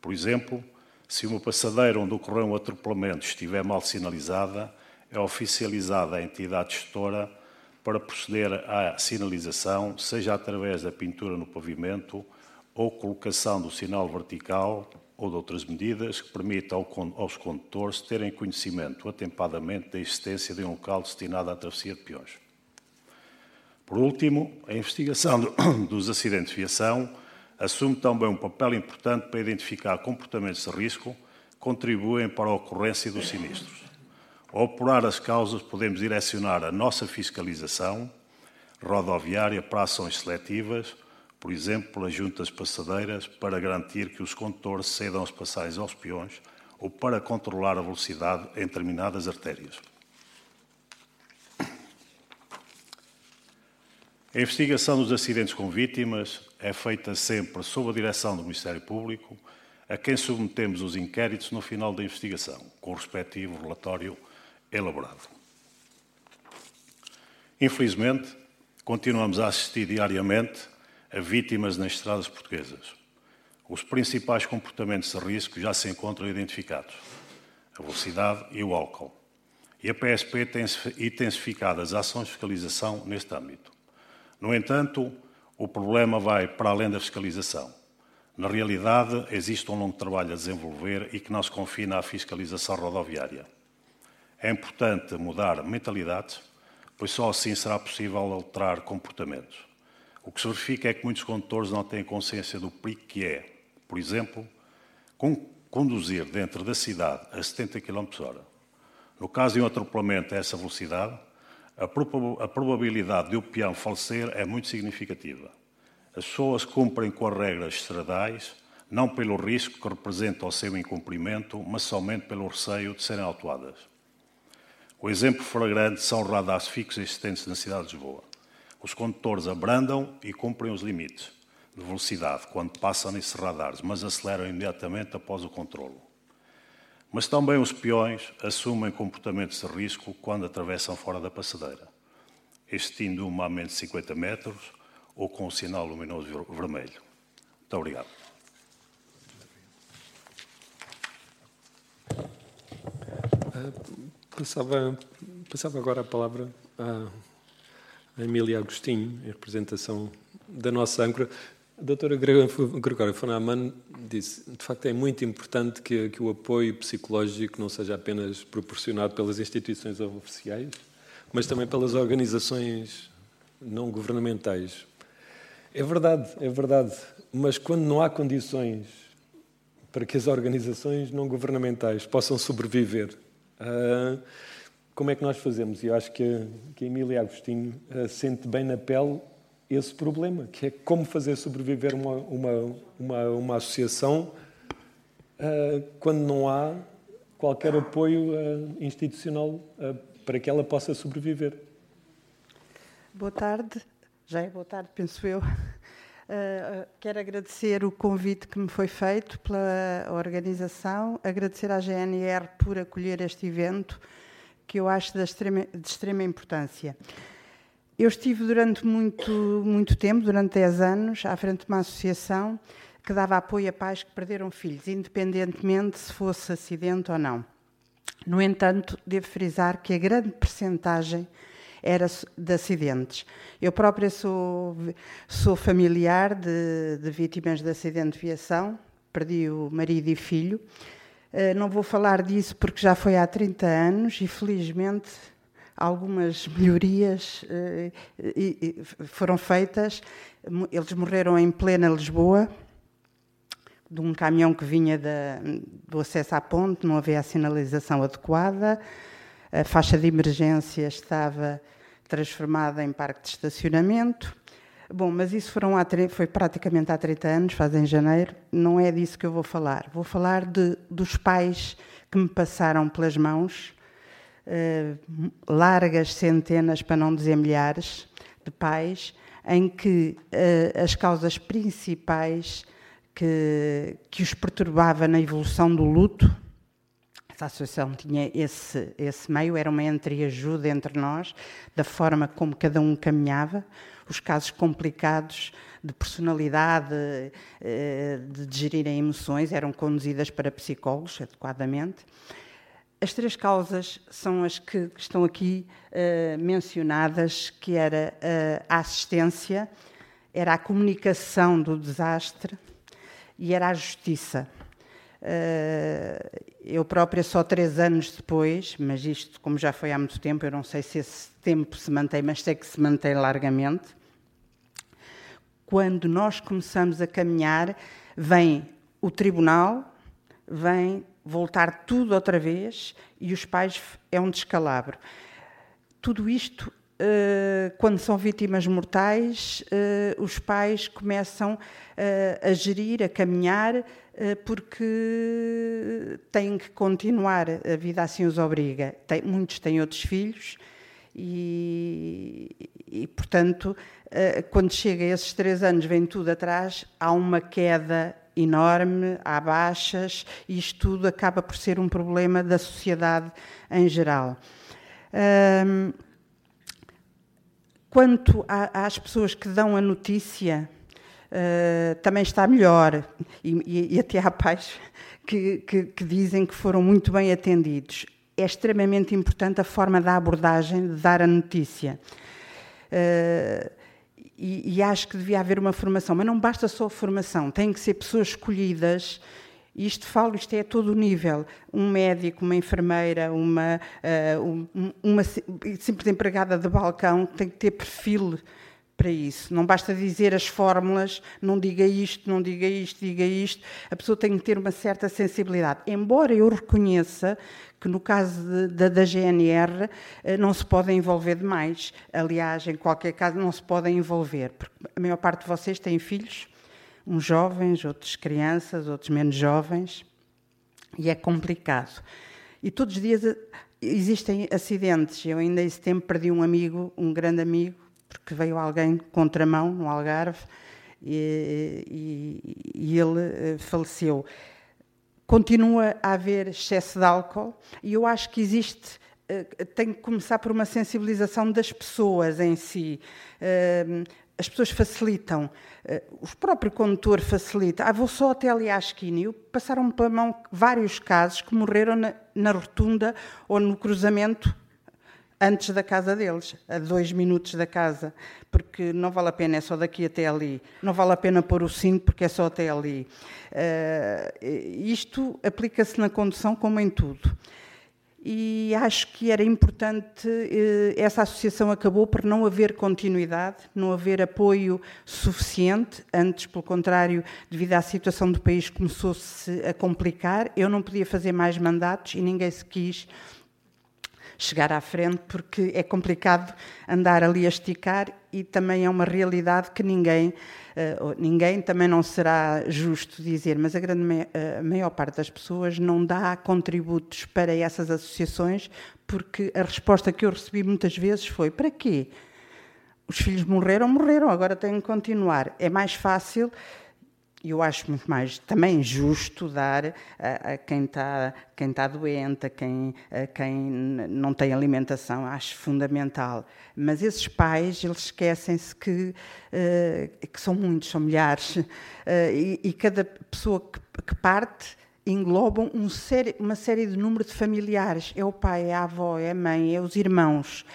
Por exemplo, se uma passadeira onde ocorreu um atropelamento estiver mal sinalizada, é oficializada a entidade gestora para proceder à sinalização, seja através da pintura no pavimento ou colocação do sinal vertical ou de outras medidas que permitam aos condutores terem conhecimento atempadamente da existência de um local destinado à travessia de peões. Por último, a investigação dos acidentes de viação assume também um papel importante para identificar comportamentos de risco que contribuem para a ocorrência dos sinistros. Ao apurar as causas, podemos direcionar a nossa fiscalização rodoviária para ações seletivas, por exemplo, pelas juntas passadeiras, para garantir que os condutores cedam as passagens aos peões ou para controlar a velocidade em determinadas artérias. A investigação dos acidentes com vítimas é feita sempre sob a direção do Ministério Público, a quem submetemos os inquéritos no final da investigação, com o respectivo relatório elaborado. Infelizmente, continuamos a assistir diariamente a vítimas nas estradas portuguesas. Os principais comportamentos de risco já se encontram identificados: a velocidade e o álcool. E a PSP tem intensificado as ações de fiscalização neste âmbito. No entanto, o problema vai para além da fiscalização. Na realidade, existe um longo trabalho a desenvolver e que não se confina à fiscalização rodoviária. É importante mudar mentalidades, pois só assim será possível alterar comportamentos. O que se verifica é que muitos condutores não têm consciência do perigo que é, por exemplo, conduzir dentro da cidade a 70 km h No caso de um atropelamento a essa velocidade, a probabilidade de o peão falecer é muito significativa. As pessoas cumprem com as regras estradais, não pelo risco que representa o seu incumprimento, mas somente pelo receio de serem autuadas. O exemplo flagrante são radares fixos existentes na cidade de Lisboa. Os condutores abrandam e cumprem os limites de velocidade quando passam nesses radares, mas aceleram imediatamente após o controlo. Mas também os peões assumem comportamentos de risco quando atravessam fora da passadeira, existindo uma a menos de 50 metros ou com o sinal luminoso vermelho. Muito obrigado. Passava, passava agora a palavra à, a Emília Agostinho, em representação da nossa âncora. A doutora Gregória Fonaman disse, de facto é muito importante que, que, o apoio psicológico não seja apenas proporcionado pelas instituições oficiais, mas também pelas organizações não governamentais. É verdade, é verdade, mas quando não há condições para que as organizações não governamentais possam sobreviver, uh, como é que nós fazemos? E eu acho que que a Emília Agostinho uh, sente bem na pele esse problema, que é como fazer sobreviver uma, uma, uma, uma associação uh, quando não há qualquer apoio institucional para que ela possa sobreviver. Boa tarde, já é boa tarde, penso eu. Quero agradecer o convite que me foi feito pela organização, agradecer à GNR por acolher este evento que eu acho de extrema, de extrema importância. Eu estive durante muito, muito tempo, durante 10 anos, à frente de uma associação que dava apoio a pais que perderam filhos, independentemente se fosse acidente ou não. No entanto, devo frisar que a grande percentagem era de acidentes. Eu própria sou, sou familiar de, de vítimas de acidente de viação, perdi o marido e filho, eh, não vou falar disso porque já foi há 30 anos e, felizmente, algumas melhorias eh, foram feitas. Eles morreram em plena Lisboa, de um caminhão que vinha da, do acesso à ponte, não havia a sinalização adequada, a faixa de emergência estava transformada em parque de estacionamento. Bom, mas isso foram há, foi praticamente há 30 anos, faz em janeiro, não é disso que eu vou falar. Vou falar de, dos pais que me passaram pelas mãos, uh, largas centenas, para não dizer milhares, de pais, em que uh, as causas principais que, que os perturbava na evolução do luto, essa associação tinha esse, esse meio, era uma entreajuda entre nós, da forma como cada um caminhava, os casos complicados de personalidade, eh, de gerirem emoções, eram conduzidas para psicólogos adequadamente. As três causas são as que estão aqui uh, mencionadas, que era uh, a assistência, era a comunicação do desastre e era a justiça. Uh, eu própria só três anos depois, mas isto como já foi há muito tempo, eu não sei se esse tempo se mantém, mas sei que se mantém largamente quando nós começamos a caminhar, vem o tribunal, vem voltar tudo outra vez e os pais é um descalabro. Tudo isto, eh, quando são vítimas mortais, eh, os pais começam eh, a gerir, a caminhar, porque têm que continuar, a vida assim os obriga. muitos têm outros filhos e, e portanto, eh, quando chega a esses três anos, vem tudo atrás, há uma queda enorme, há baixas, e isto tudo acaba por ser um problema da sociedade em geral. Quanto às pessoas que dão a notícia, uh, também está melhor, e, e, e, até há pais que, que, que dizem que foram muito bem atendidos. É extremamente importante a forma da abordagem de dar a notícia. Uh, e, e, acho que devia haver uma formação, mas não basta só formação, tem que ser pessoas escolhidas. Isto falo, isto é a todo nível. Um médico, uma enfermeira, uma, uh, uma simples empregada de balcão tem que ter perfil para isso. Não basta dizer as fórmulas, não diga isto, não diga isto, diga isto. A pessoa tem que ter uma certa sensibilidade. Embora eu reconheça que no caso de, de, da GNR eh, não se podem envolver demais. Aliás, em qualquer caso, não se podem envolver, porque a maior parte de vocês têm filhos, uns jovens, outros crianças, outros menos jovens, e é complicado. E todos os dias eh, existem acidentes. Eu ainda esse tempo perdi um amigo, um grande amigo, porque veio alguém contramão no Algarve e, e, e ele eh, faleceu continua a haver excesso de álcool e eu acho que existe eh, tem que começar por uma sensibilização das pessoas em si. As pessoas facilitam, eh, o próprio condutor facilita. Ah, vou só até ali à esquina. passaram-me pela mão vários casos que morreram na, na rotunda ou no cruzamento antes da casa deles, a dois minutos da casa, porque não vale a pena, é só daqui até ali. Não vale a pena pôr o cinto porque é só até ali. Uh, isto aplica-se na condução como em tudo. E acho que era importante, uh, essa associação acabou por não haver continuidade, não haver apoio suficiente, antes, pelo contrário, devido à situação do país, começou-se a complicar. Eu não podia fazer mais mandatos e ninguém se quis chegar à frente, porque é complicado andar ali a esticar e também é uma realidade que ninguém, uh, ninguém também não será justo dizer, mas a, grande a maior parte das pessoas não dá contributos para essas associações, porque a resposta que eu recebi muitas vezes foi: para quê? Os filhos morreram, morreram, agora têm que continuar. É mais fácil eu acho muito mais também justo dar a, a quem está quem está doente, a quem, a quem não tem alimentação, acho fundamental. Mas esses pais, eles esquecem-se que, uh, que são muitos, são milhares, uh, e, e, cada pessoa que, que parte englobam um série, uma série de número de familiares. É o pai, é a avó, é a mãe, é os irmãos.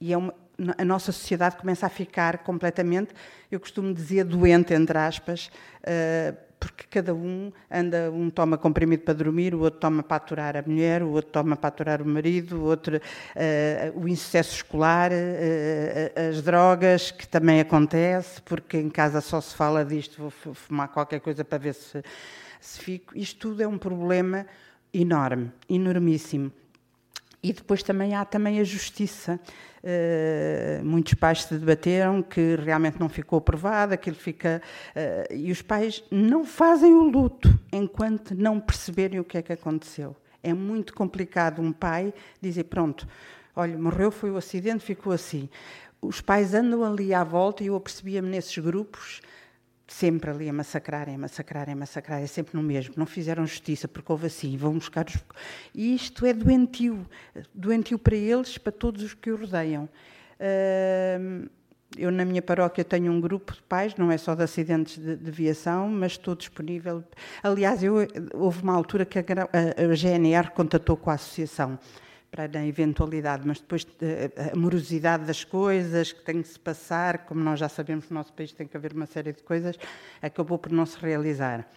E é uma, a nossa sociedade começa a ficar completamente, eu costumo dizer, doente, entre aspas, eh, porque cada um anda, um toma comprimido para dormir, o outro toma para aturar a mulher, o outro toma para aturar o marido, o outro uh, o insucesso escolar, uh, as drogas, que também acontece, porque em casa só se fala disto, vou fumar qualquer coisa para ver se, se fico. Isto tudo é um problema enorme, enormíssimo. E depois também há também a justiça. Uh, muitos pais se debateram que realmente não ficou aprovado, aquilo fica. Uh, e os pais não fazem o luto enquanto não perceberem o que é que aconteceu. É muito complicado um pai dizer: pronto, olha, morreu, foi o acidente, ficou assim. Os pais andam ali à volta e eu apercebia-me nesses grupos sempre ali a massacrarem, a massacrarem, a massacrarem, sempre no mesmo. Não fizeram justiça porque houve assim, vão buscar os. E isto é doentio, doentio para eles, para todos os que o rodeiam. Eu, na minha paróquia, tenho um grupo de pais, não é só de acidentes de, de viação, mas estou disponível. Aliás, eu, houve uma altura que a, a GNR contatou com a associação para a eventualidade, mas depois eh, a morosidade das coisas que tem que se passar, como nós já sabemos no nosso país tem que haver uma série de coisas, acabou por não se realizar.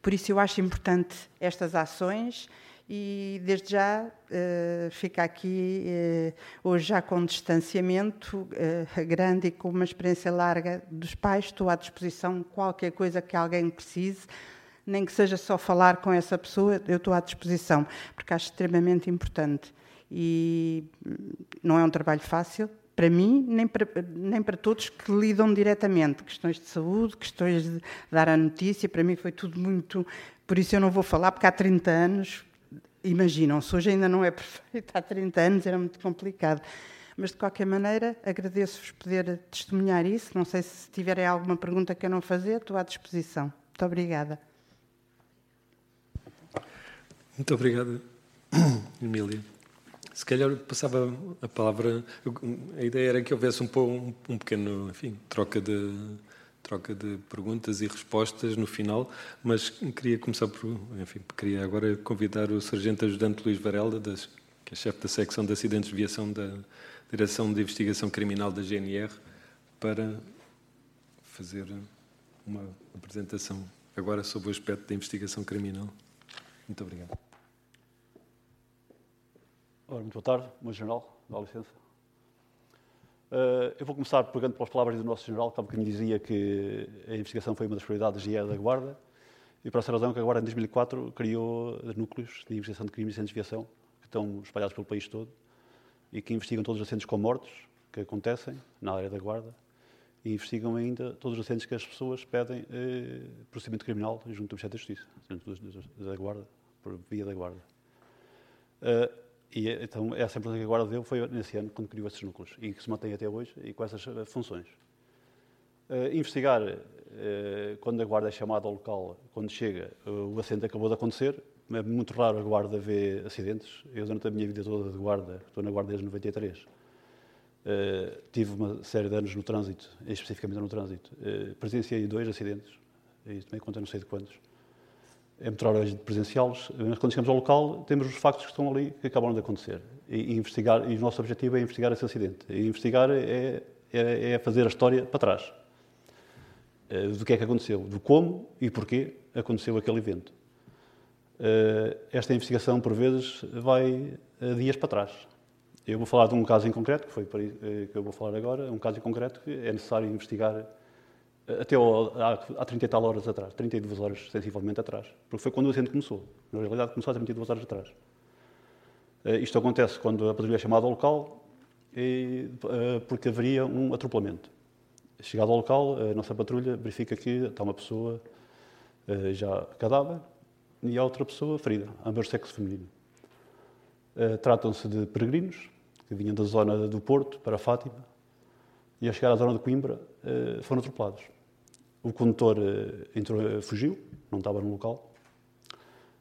Por isso eu acho importante estas ações e desde já uh, fica aqui uh, hoje já com distanciamento uh, grande e com uma experiência larga dos pais, estou à disposição qualquer coisa que alguém precise, nem que seja só falar com essa pessoa, eu estou à disposição, porque acho extremamente importante. E hum, não é um trabalho fácil, para mim, nem para, nem para todos que lidam diretamente. Questões de saúde, questões de dar a notícia, para mim foi tudo muito. Por isso eu não vou falar, porque há 30 anos, imaginam, se hoje ainda não é perfeito, há 30 anos era muito complicado. Mas, de qualquer maneira, agradeço-vos poder testemunhar isso. Não sei se tiverem alguma pergunta que eu não fazer, estou à disposição. Muito obrigada. Muito obrigado, Emília. Se calhar passava a palavra. A ideia era que houvesse um, um, um pequeno, enfim, troca de troca de perguntas e respostas no final, mas queria começar por, enfim, queria agora convidar o sargento ajudante Luís Varela, das, que é chefe da secção de acidentes de viação da Direção de Investigação Criminal da GNR, para fazer uma apresentação agora sobre o aspecto da investigação criminal. Muito obrigado. Ora, muito boa tarde, meu general, dá licença. Uh, eu vou começar pegando pelas palavras do nosso general, que há bocadinho dizia que a investigação foi uma das prioridades é da Guarda, e por essa razão que a Guarda, em 2004, criou núcleos de investigação de crimes e desviação, que estão espalhados pelo país todo, e que investigam todos os acidentes com mortos que acontecem na área da Guarda, e investigam ainda todos os acidentes que as pessoas pedem eh, procedimento criminal junto do Ministério da Justiça, junto da Guarda, por via da Guarda. Uh, e então essa importância que Guarda deu foi nesse ano, quando criou esses núcleos, e que se mantém até hoje e com essas eh, funções. Uh, investigar, uh, quando a Guarda é chamada ao local, quando chega, uh, o acidente acabou de acontecer. É muito raro a Guarda ver acidentes. Eu, durante a minha vida toda de Guarda, estou na Guarda desde 93, tive uma série de anos no trânsito, especificamente no trânsito. presenciei dois acidentes, e também conta não sei de quantos. É mostrar hoje de presenciá-los, mas quando chegamos ao local temos os factos que estão ali, que acabaram de acontecer. E, e investigar, e o nosso objetivo é investigar esse acidente. E investigar é, é, é fazer a história para trás. Uh, do que é que aconteceu, do como e porquê aconteceu aquele evento. Uh, esta investigação, por vezes, vai dias para trás. Eu vou falar de um caso em concreto, que foi que eu vou falar agora, um caso em concreto que é necessário investigar até há, há 30 e tal horas atrás, 32 horas sensivelmente atrás, porque foi quando o acidente começou. Na realidade, começou há 32 horas atrás. Uh, isto acontece quando a patrulha é chamada ao local, e, uh, porque haveria um atropelamento. Chegado ao local, a nossa patrulha verifica que está uma pessoa uh, já cadáver e há outra pessoa ferida, ambas sexo feminino. Tratam-se de peregrinos que vinham da zona do Porto para Fátima e, a chegar à zona de Coimbra, foram atropelados. O condutor eh, entrou, eh, fugiu, não estava no local.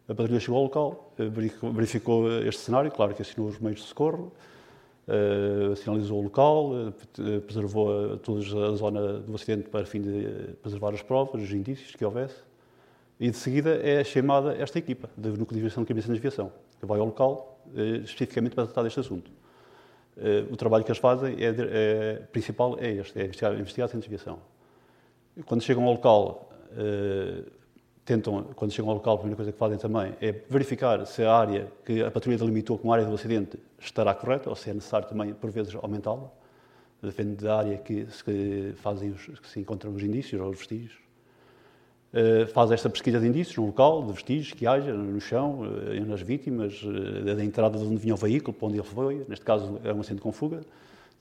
A patrulha chegou ao local, eh, verificou este cenário, claro que assinou os meios de socorro, sinalizou o local, preservou toda a zona do acidente para fim de preservar as provas, os indícios que houvesse. E de seguida é chamada esta equipa de núcleo de investigação de cabeça de desviação, que vai ao local especificamente para tratar deste assunto. O trabalho que eles fazem é, é principal é este, é investigar, investigar sem desviação. Quando chegam ao local, uh, tentam, quando chegam ao local, a primeira coisa que fazem também é verificar se a área que a patrulha delimitou como área do acidente estará correta ou se é necessário também, por vezes, aumentá-la. Depende da área que se, fazem os, que se encontram os indícios ou os vestígios. Uh, faz esta pesquisa de indícios no local, de vestígios que haja no chão, uh, nas vítimas, da entrada de onde vinha o veículo, para onde ele foi. Neste caso, é um acidente com fuga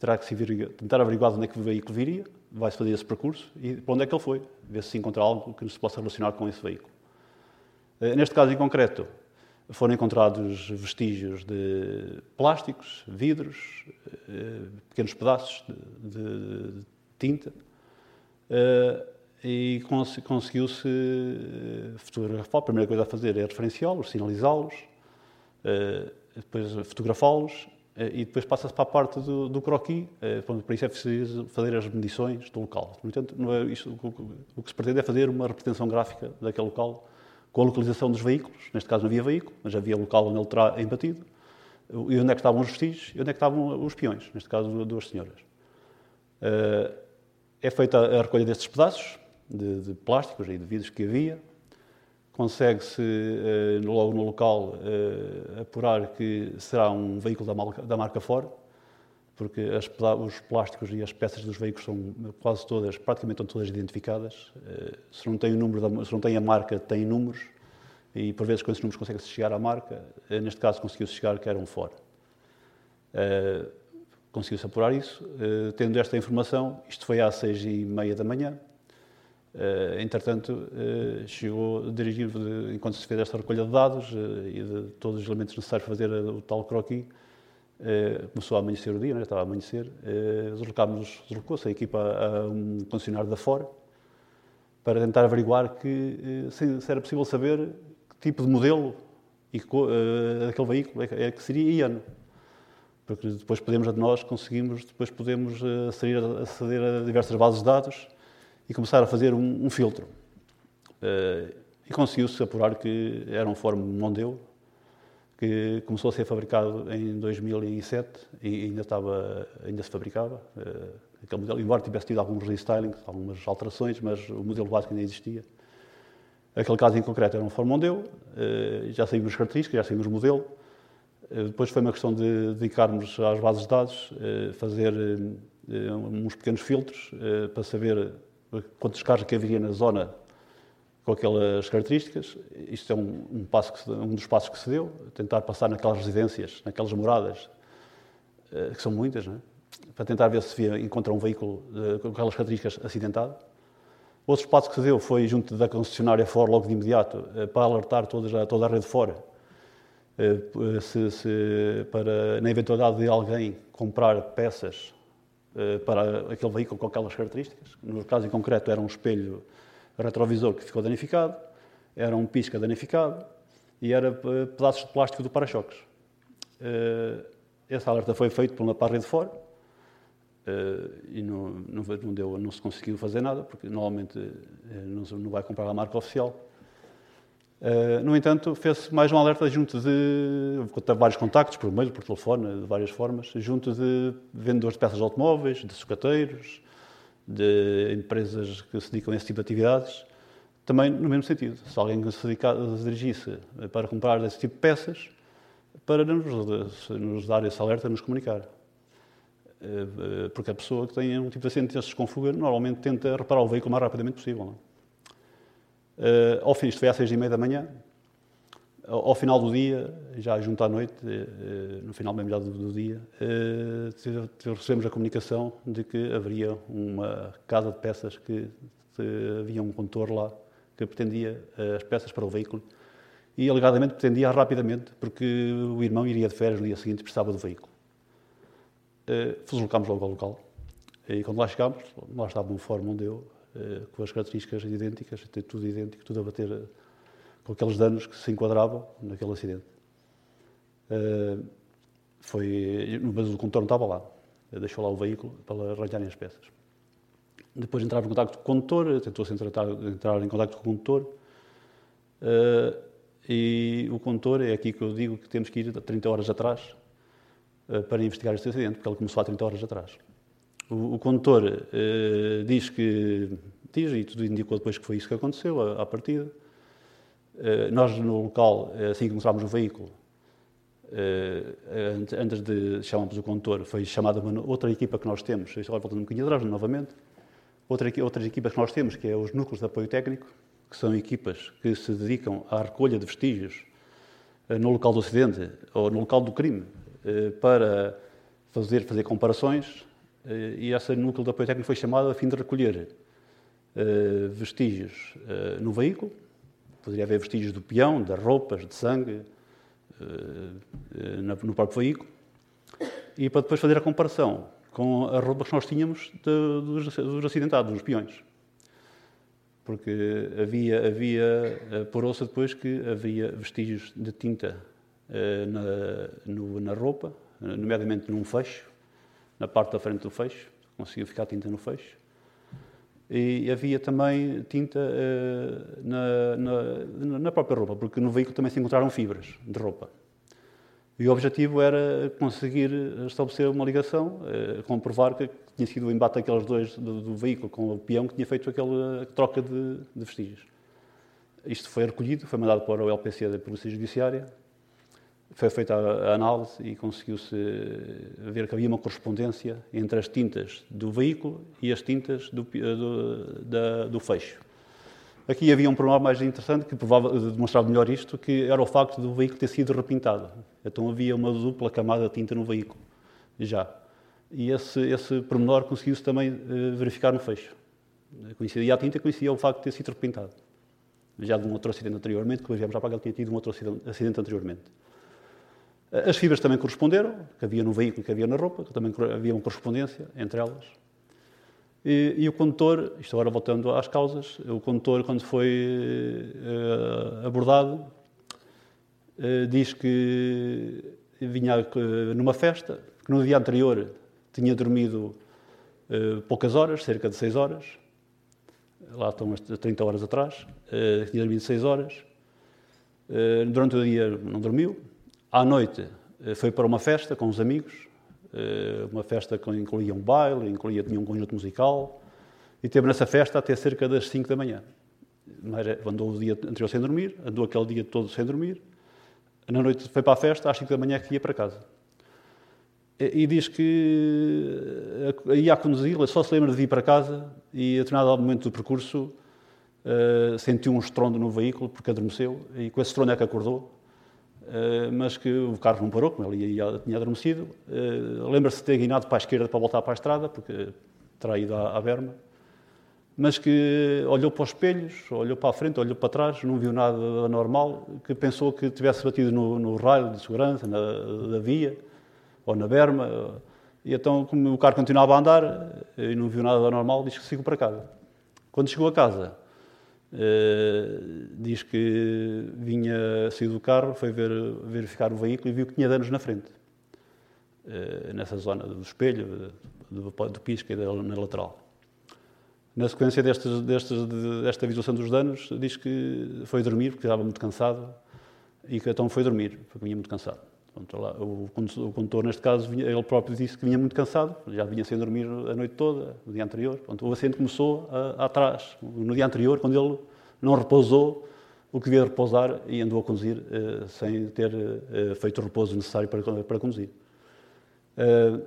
terá que se tentar averiguar de onde é que o veículo viria, vai-se fazer esse percurso e para onde é que ele foi, ver se encontra algo que se possa relacionar com esse veículo. Eh, neste caso em concreto, foram encontrados vestígios de plásticos, vidros, eh, pequenos pedaços de, tinta eh, e conseguiu-se fotografar. A primeira coisa a fazer é referenciá-los, sinalizá-los, depois fotografá-los e depois passa-se para a parte do, do croquis, eh, para isso é preciso fazer as medições do local. No entanto, é isto, o que se pretende é fazer uma representação gráfica daquele local com a localização dos veículos. Neste caso não havia veículo, mas havia local onde ele terá embatido. E onde é que estavam os vestígios e onde é que estavam os peões, neste caso duas senhoras. Eh, é feita a recolha destes pedaços de, de plásticos e de vidros que havia, consegue-se eh, logo no local eh, apurar que será um veículo da marca, da marca Ford, porque as, os plásticos e as peças dos veículos são quase todas, praticamente estão todas identificadas. Eh, se não tem o número, da, se não tem a marca, tem números e por vezes com esses números consegue-se chegar à marca. Neste caso conseguiu-se chegar que era um Ford. Conseguiu-se apurar isso. Tendo esta informação, isto foi às seis e meia da manhã, Uh, entretanto, uh, chegou, dirigiu, de, enquanto se fez esta recolha de dados uh, e de todos os elementos necessários para fazer o tal croquis, começou a amanhecer o dia, né, estava a amanhecer, deslocámos, deslocou-se a equipa a, a um concessionário da fora para tentar averiguar que, se, se, era possível saber que tipo de modelo e daquele veículo é, é, que seria e ano. Porque depois podemos, nós conseguimos, depois podemos aceder, aceder a diversas bases de dados e começar a fazer um, um filtro. Uh, e conseguiu-se apurar que era um Ford Mondeo, que começou a ser fabricado em 2007 e ainda, estava, ainda se fabricava. Uh, aquele modelo, embora tivesse tido alguns restylings, algumas alterações, mas o modelo básico ainda existia. Aquele caso em concreto era um Ford Mondeo, uh, já saímos as características, já saímos o modelo. Depois foi uma questão de dedicarmos às bases de dados, fazer uns pequenos filtros para saber quantos carros que haveria na zona com aquelas características. Isto é um, um, passo se, um dos passos que se deu, tentar passar naquelas residências, naquelas moradas, eh, que são muitas, é? para tentar ver se via, encontra um veículo eh, com aquelas características acidentado. Outro passo que se deu foi junto da concessionária Ford, logo de imediato, eh, para alertar toda, toda a rede fora, se, se, para, na eventualidade de alguém comprar peças para aquele veículo com aquelas características. No caso em concreto, era um espelho retrovisor que ficou danificado, era um pisca danificado e era eh, pedaços de plástico do para-choques. Eh, esse alerta foi feito por uma parede de fora e não, não, deu, não se conseguiu fazer nada, porque normalmente não vai comprar a marca oficial. Uh, no entanto, fez-se mais um alerta junto de vários contactos, por e-mail, por telefone, de várias formas, junto de vendedores de peças de automóveis, de sucateiros, de empresas que se dedicam a esse tipo de atividades, também no mesmo sentido. Se alguém se, se dirigisse para comprar esse tipo de peças, para nos, nos dar esse alerta, nos comunicar. Uh, porque a pessoa que tem um tipo de acidente desses com fuga, normalmente tenta reparar o veículo o mais rapidamente possível. Não? Uh, ao fim, isto foi às seis e meia da manhã, ao, ao final do dia, já junto à noite, uh, no final mesmo já do, do dia, uh, recebemos a comunicação de que haveria uma casa de peças que havia um condutor lá que pretendia as peças para o veículo e alegadamente pretendia rapidamente porque o irmão iria de férias no dia seguinte e precisava do veículo. Uh, deslocámos logo ao local e quando lá chegámos, lá estava um fórum onde eu com as características idênticas, tudo idêntico, tudo a bater eh, com aqueles danos que se enquadravam naquele acidente. Eh, foi, mas o condutor não estava lá, deixou lá o veículo para arranjarem as peças. Depois entrava em contato com o condutor, tentou-se entrar, entrar, em contato com o condutor, e o condutor, é aqui que eu digo que temos que ir 30 horas atrás para investigar este acidente, porque ele começou há 30 horas atrás. O, o condutor uh, diz que, diz, e tudo indicou depois que foi isso que aconteceu, à, à partida. Uh, nós, no local, eh, assim que encontramos o veículo, uh, antes de chamarmos o condutor, foi chamada uma, outra equipa que nós temos, agora voltando um bocadinho atrás, novamente, outra, outras equipas que nós temos, que é os núcleos de apoio técnico, que são equipas que se dedicam à recolha de vestígios no local do acidente ou no local do crime, para fazer, fazer comparações e essa núcleo de apoio técnico foi chamada a fim de recolher uh, vestígios uh, no veículo, poderia haver vestígios do peão, das roupas, de sangue, no próprio veículo, e para depois fazer a comparação com as roupas que nós tínhamos dos, dos acidentados, dos peões. Porque havia, havia por ouça depois que havia vestígios de tinta na, no, na roupa, nomeadamente num fecho, na parte da frente do fecho, conseguiu ficar tinta no fecho. E havia também tinta uh, na, na, na, própria roupa, porque no veículo também se encontraram fibras de roupa. E o objetivo era conseguir estabelecer uma ligação, uh, comprovar que tinha sido o embate daqueles dois do, do, veículo com o peão que tinha feito aquela troca de, de vestígios. Isto foi recolhido, foi mandado para o LPC da Polícia Judiciária, foi feita a análise e conseguiu-se ver que havia uma correspondência entre as tintas do veículo e as tintas do, do, da, do fecho. Aqui havia um problema mais interessante que demonstrava melhor isto, que era o facto do veículo ter sido repintado. Então havia uma dupla camada de tinta no veículo, já. E esse, esse pormenor conseguiu-se também verificar no fecho. Coincidia a tinta, coincidia o facto de ter sido repintado. Já de um outro acidente anteriormente, que viemos já ele tinha tido um outro acidente anteriormente. As fibras também corresponderam, que havia no veículo e que havia na roupa, que também havia uma correspondência entre elas. E, e, o condutor, isto agora voltando às causas, o condutor, quando foi uh, abordado, uh, diz que vinha uh, numa festa, que no dia anterior tinha dormido poucas horas, cerca de 6 horas, lá estão as 30 horas atrás, tinha dormido 6 horas, durante o dia não dormiu, à noite eh, foi para uma festa com os amigos, eh, uma festa que incluía um baile, incluía tinha um conjunto musical, e teve nessa festa até cerca das 5 da manhã. Andou o dia anterior sem dormir, andou aquele dia todo sem dormir. Na noite foi para a festa, às 5 da manhã que ia para casa. E diz que eh, ia a conduzi-la, só se lembra de vir para casa e a determinado momento do percurso sentiu um estrondo no veículo porque adormeceu e com esse estrondo é que acordou mas que o carro não parou, como ele ia, tinha adormecido. Uh, Lembra-se de ter guinado para a esquerda para voltar para a estrada, porque terá ido à, berma. Mas que olhou para os espelhos, olhou para a frente, olhou para trás, não viu nada anormal, que pensou que tivesse batido no, no raio de segurança, na, da via, ou na berma. E então, como o carro continuava a andar e não viu nada anormal, disse que seguiu para casa. Quando chegou a casa, Uh, diz que vinha, saiu do carro, foi ver, verificar o veículo e viu que tinha danos na frente, uh, nessa zona do espelho, do, do pisca e da, na lateral. Na sequência destes, destes, desta visualização dos danos, diz que foi dormir, porque estava muito cansado, e que então foi dormir, porque vinha muito cansado. O, condutor, neste caso, ele próprio disse que vinha muito cansado, já vinha sem dormir a noite toda, no dia anterior. O acidente começou atrás, no dia anterior, quando ele não repousou o que devia repousar e andou a conduzir uh, sem ter uh, feito o repouso necessário para, conduzir. Uh,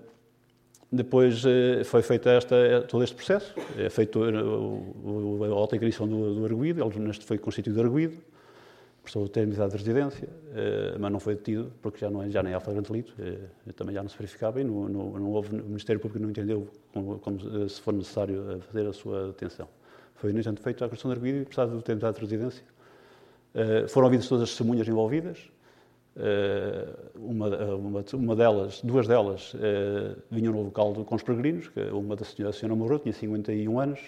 depois foi feito esta, todo este processo, é feito a alta ignição do, do arguído, ele foi constituído arguído, prestou a terminidade de residência, mas não foi detido, porque já, não é, já nem há flagrante delito, também já não se verificava e não, não, não houve, o Ministério Público não entendeu como, como, se for necessário fazer a sua detenção. Foi, no entanto, feita a questão de arguído e prestado a terminidade de residência. foram ouvidas todas as testemunhas envolvidas, eh, uma, uma, uma, delas, duas delas, vinham no local com os peregrinos, uma da senhora, a senhora morreu, tinha 51 anos,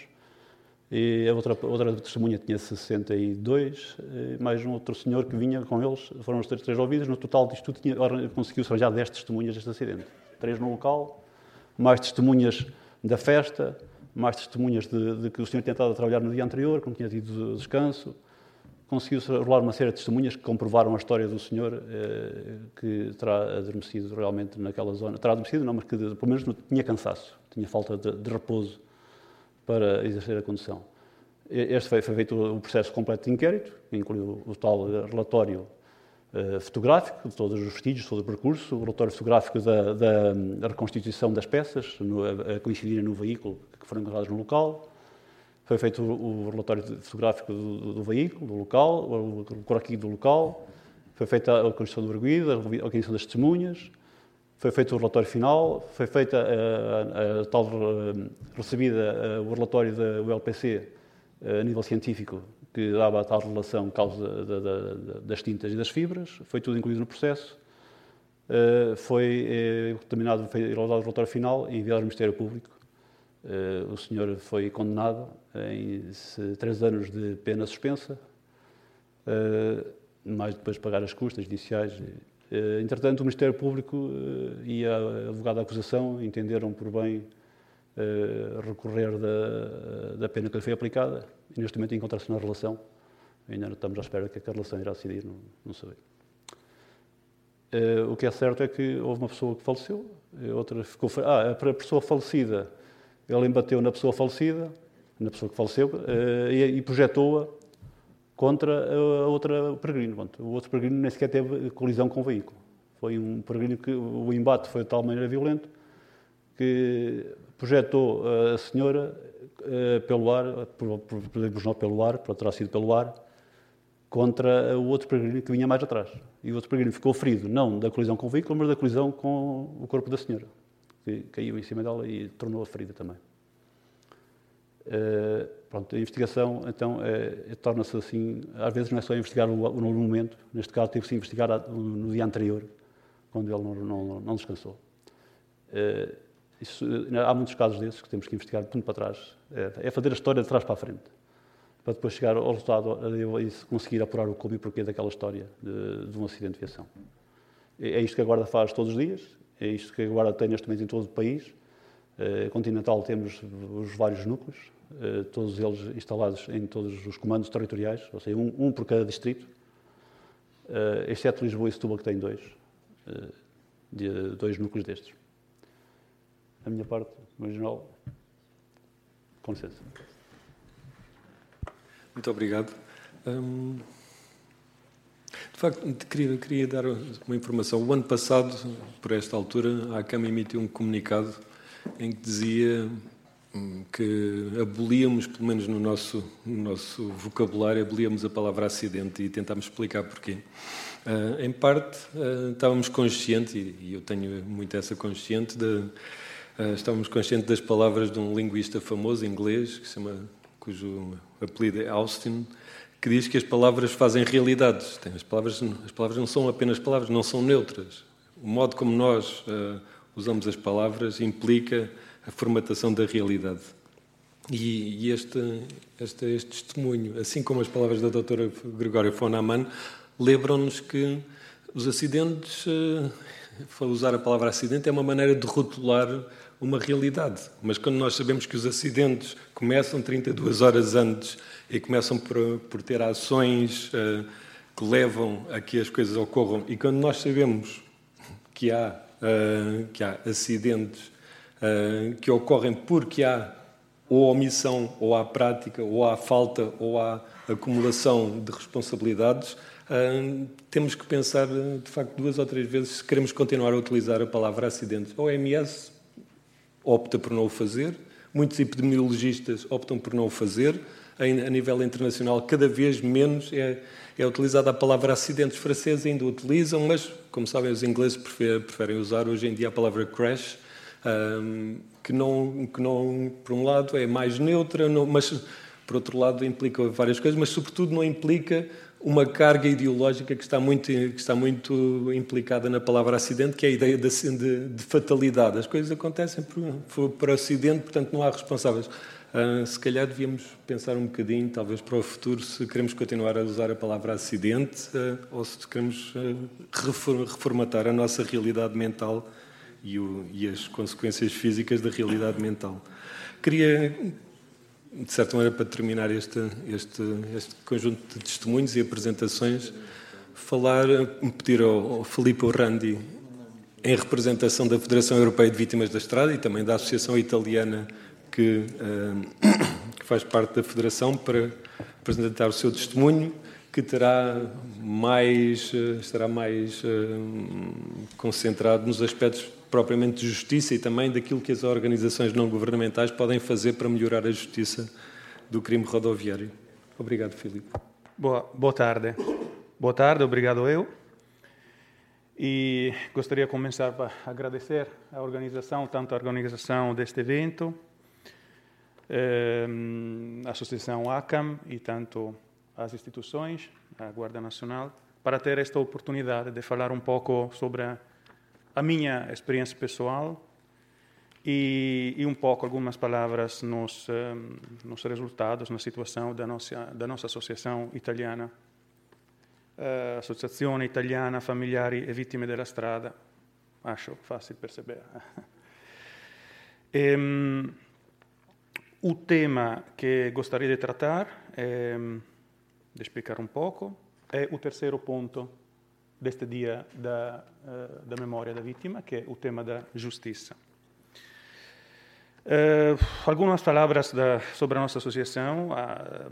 e a outra, outra testemunha tinha 62, mais um outro senhor que vinha com eles, foram os três, três ouvidos, no total disto tudo conseguiu-se arranjar 10 testemunhas deste acidente. Três no local, mais testemunhas da festa, mais testemunhas de, de que o senhor tinha estado a trabalhar no dia anterior, que não tinha tido descanso, conseguiu-se rolar uma série de testemunhas que comprovaram a história do senhor eh, que terá adormecido realmente naquela zona. Terá adormecido, não, mas que pelo menos tinha cansaço, tinha falta de, de, repouso para exercer a condução. Este foi, foi feito o processo completo de inquérito, que incluiu o tal relatório eh, fotográfico de todos os vestígios, todo o percurso, o relatório fotográfico da, da, reconstituição das peças, no, a, coincidirem no veículo que foram encontradas no local, foi feito o relatório fotográfico do, do veículo, do local, o croquis do local, foi feita a construção do arguído, a organização das testemunhas, foi feito o relatório final, foi feita a, a, a tal eh, recebida a, o relatório da ULPC eh, a nível científico que dava a tal relação causa da, da, das tintas e das fibras, foi tudo incluído no processo. Uh, foi uh, terminado, foi o relatório final e enviado ao Ministério Público Uh, o senhor foi condenado em três anos de pena suspensa, mais depois de pagar as custas judiciais. Uh, entretanto, o Ministério Público e a advogada da acusação entenderam por bem recorrer da, da, pena que lhe foi aplicada e neste momento encontra-se na relação. Ainda estamos à espera que a relação irá decidir, não, não o que é certo é que houve uma pessoa que faleceu, outra ficou. Ah, a pessoa falecida ele embateu na pessoa falecida, na pessoa que faleceu, eh, e projetou-a contra a outra peregrino. O outro peregrino nem sequer teve colisão com o veículo. Foi um peregrino que o embate foi de tal maneira violento que projetou a senhora eh, pelo ar, podemos não pelo ar, terá sido pelo ar, contra o outro peregrino que vinha mais atrás. E o outro peregrino ficou ferido, não da colisão com o veículo, mas da colisão com o corpo da senhora que caiu em cima dela e tornou-a ferida também. Uh, pronto, a investigação, então, é, torna-se assim, às vezes não é só investigar no, no momento, neste caso teve-se investigar no, dia anterior, quando ele não, não, não descansou. Isso, há muitos casos desses que temos que investigar de para trás, é, fazer a história de trás para a frente, para depois chegar ao resultado e conseguir apurar o como e porquê daquela história de, de um acidente de viação. É, é isto que a Guarda faz todos os dias, é isto que agora tem neste momento em todo o país. Continental temos os vários núcleos, todos eles instalados em todos os comandos territoriais, ou seja, um, um por cada distrito, uh, exceto Lisboa e Setúbal, que tem dois, de, dois núcleos destes. A minha parte, geral, com licença. Muito obrigado. Um... De facto, queria, queria dar uma informação. O ano passado, por esta altura, a CAM emitiu um comunicado em que dizia hum, que abolíamos, pelo menos no nosso, no nosso vocabulário, abolíamos a palavra acidente e tentámos explicar porquê. Uh, em parte, uh, estávamos conscientes, e, e, eu tenho muito essa consciente, de, uh, estávamos conscientes das palavras de um linguista famoso inglês, que chama, cujo apelido é Austin, que diz que as palavras fazem realidades. As palavras, as palavras não são apenas palavras, não são neutras. O modo como nós usamos as palavras implica a formatação da realidade. E, e este, este, este, testemunho, assim como as palavras da doutora Gregória von Amann, lembram-nos que os acidentes uh, usar a palavra acidente é uma maneira de rotular uma realidade. Mas quando nós sabemos que os acidentes começam 32 horas antes e começam por, por ter ações uh, que levam a que as coisas ocorram, e quando nós sabemos que há, uh, que há acidentes que ocorrem porque há ou omissão, ou há prática, ou há falta, ou há acumulação de responsabilidades, temos que pensar, de facto, duas ou três vezes se queremos continuar a utilizar a palavra acidente. A OMS opta por não o fazer, muitos epidemiologistas optam por não o fazer. A nível internacional, cada vez menos é, é utilizada a palavra acidentes. Os franceses ainda utilizam, mas, como sabem, os ingleses preferem usar hoje em dia a palavra crash, um, que, não, que não, por um lado, é mais neutra, não, mas, por outro lado, implica várias coisas, mas, sobretudo, não implica uma carga ideológica que está muito, que está muito implicada na palavra acidente, que é a ideia de, de, de fatalidade. As coisas acontecem por, por acidente, portanto não há responsáveis. Uh, se calhar devíamos pensar um bocadinho, talvez para o futuro, se queremos continuar a usar a palavra acidente uh, ou se queremos uh, reformatar a nossa realidade mental e, o, e as consequências físicas da realidade mental. Queria de certa maneira, para terminar este, este, este conjunto de testemunhos e apresentações, falar, pedir ao, ao Felipe Orrandi, em representação da Federação Europeia de Vítimas da Estrada e também da Associação Italiana que, uh, que faz parte da Federação, para apresentar o seu testemunho, que terá mais, uh, estará mais uh, concentrado nos aspectos propriamente de justiça e também daquilo que as organizações não governamentais podem fazer para melhorar a justiça do crime rodoviário. Obrigado, Filipe. Boa, boa tarde. Boa tarde, obrigado eu. E gostaria de começar para agradecer a organização, tanto a organização deste evento, eh, a Associação ACAM e tanto as instituições, a Guarda Nacional, para ter esta oportunidade de falar um pouco sobre a a minha experiência pessoal e, e um pouco algumas palavras nos, um, nos resultados, na situação da nossa, da nossa associação italiana, uh, Associazione Italiana Familiari e Vittime della Strada, acho fácil perceber. um, o tema que gostaria de tratar, é, de explicar um pouco, é o terceiro ponto deste dia da, uh, da memória da vítima, que é o tema da justiça. Uh, algumas palavras da, sobre a nossa associação. A,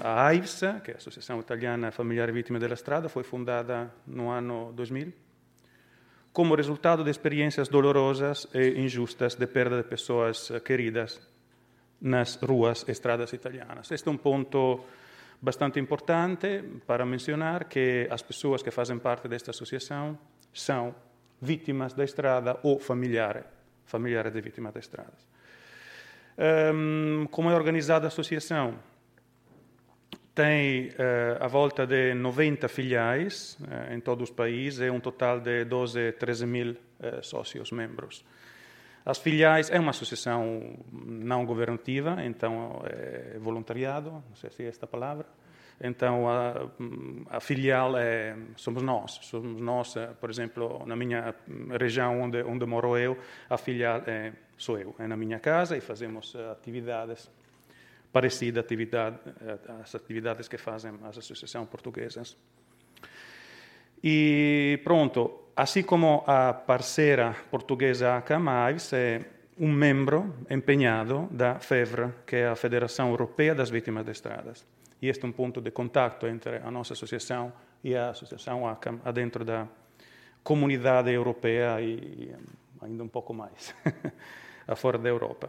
a AIVSA, que é a Associação Italiana Familiar Vítima della Strada, foi fundada no ano 2000 como resultado de experiências dolorosas e injustas de perda de pessoas queridas nas ruas e estradas italianas. Este é um ponto bastante importante para mencionar que as pessoas que fazem parte desta associação são vítimas da estrada ou familiares, familiares de vítimas da estrada. Um, como é organizada a associação? Tem uh, volta de 90 filiais uh, em todo o país e um total de 12, 13 mil uh, sócios membros. As filiais é uma associação não governativa, então é voluntariado, não sei se é esta palavra. Então a, a filial é somos nós, somos nós, eh, por exemplo, na minha região onde onde moro eu, a filial é sou eu, é na minha casa e fazemos eh, atividades parecidas atividade, às atividades que fazem as associações portuguesas. E pronto, assim como a parceira portuguesa Camais é um membro empenhado da FEVR, que é a Federação Europeia das Vítimas de Estradas. E este é um ponto de contato entre a nossa associação e a Associação ACAM, dentro da comunidade europeia e ainda um pouco mais, fora da Europa.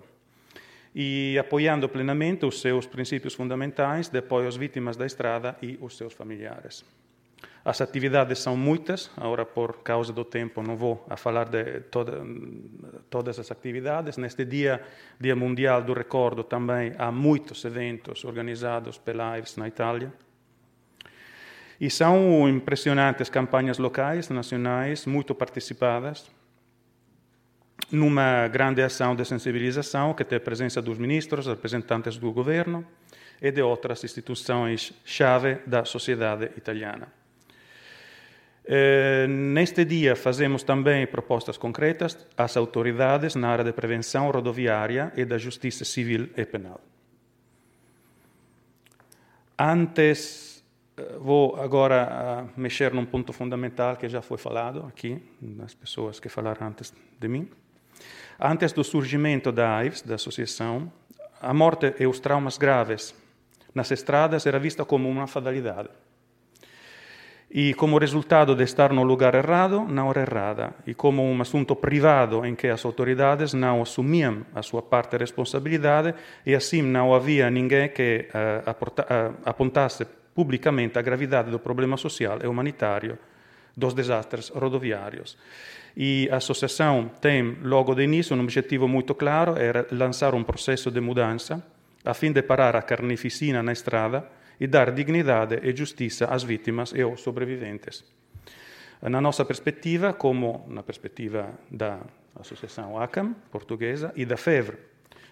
E apoiando plenamente os seus princípios fundamentais de apoio às vítimas da estrada e os seus familiares. As atividades são muitas, agora por causa do tempo não vou a falar de toda, todas as atividades. Neste dia, Dia Mundial do Recordo, também há muitos eventos organizados pela AIVS na Itália. E são impressionantes campanhas locais, nacionais, muito participadas, numa grande ação de sensibilização que tem a presença dos ministros, representantes do governo e de outras instituições-chave da sociedade italiana. Eh, neste dia fazemos também propostas concretas às autoridades na área de prevenção rodoviária e da justiça civil e penal. Antes, eh, vou agora mexer num ponto fundamental que já foi falado aqui, das pessoas que falaram antes de mim. Antes do surgimento da AIDS, da associação, a morte e os traumas graves nas estradas era vista como uma fatalidade e como resultado de estar no lugar errado, na hora errada, e como um assunto privado em que as autoridades não assumiam a sua parte de responsabilidade e assim não havia ninguém que uh, uh, apontasse publicamente a gravidade do problema social e humanitário dos desastres rodoviários. E a associação tem, logo de início, um objetivo muito claro, era lançar um processo de mudança a fim de parar a carnificina na estrada e dar dignidade e justiça às vítimas e aos sobreviventes. Na nossa perspectiva, como na perspectiva da Associação ACAM, portuguesa, e da FEVR,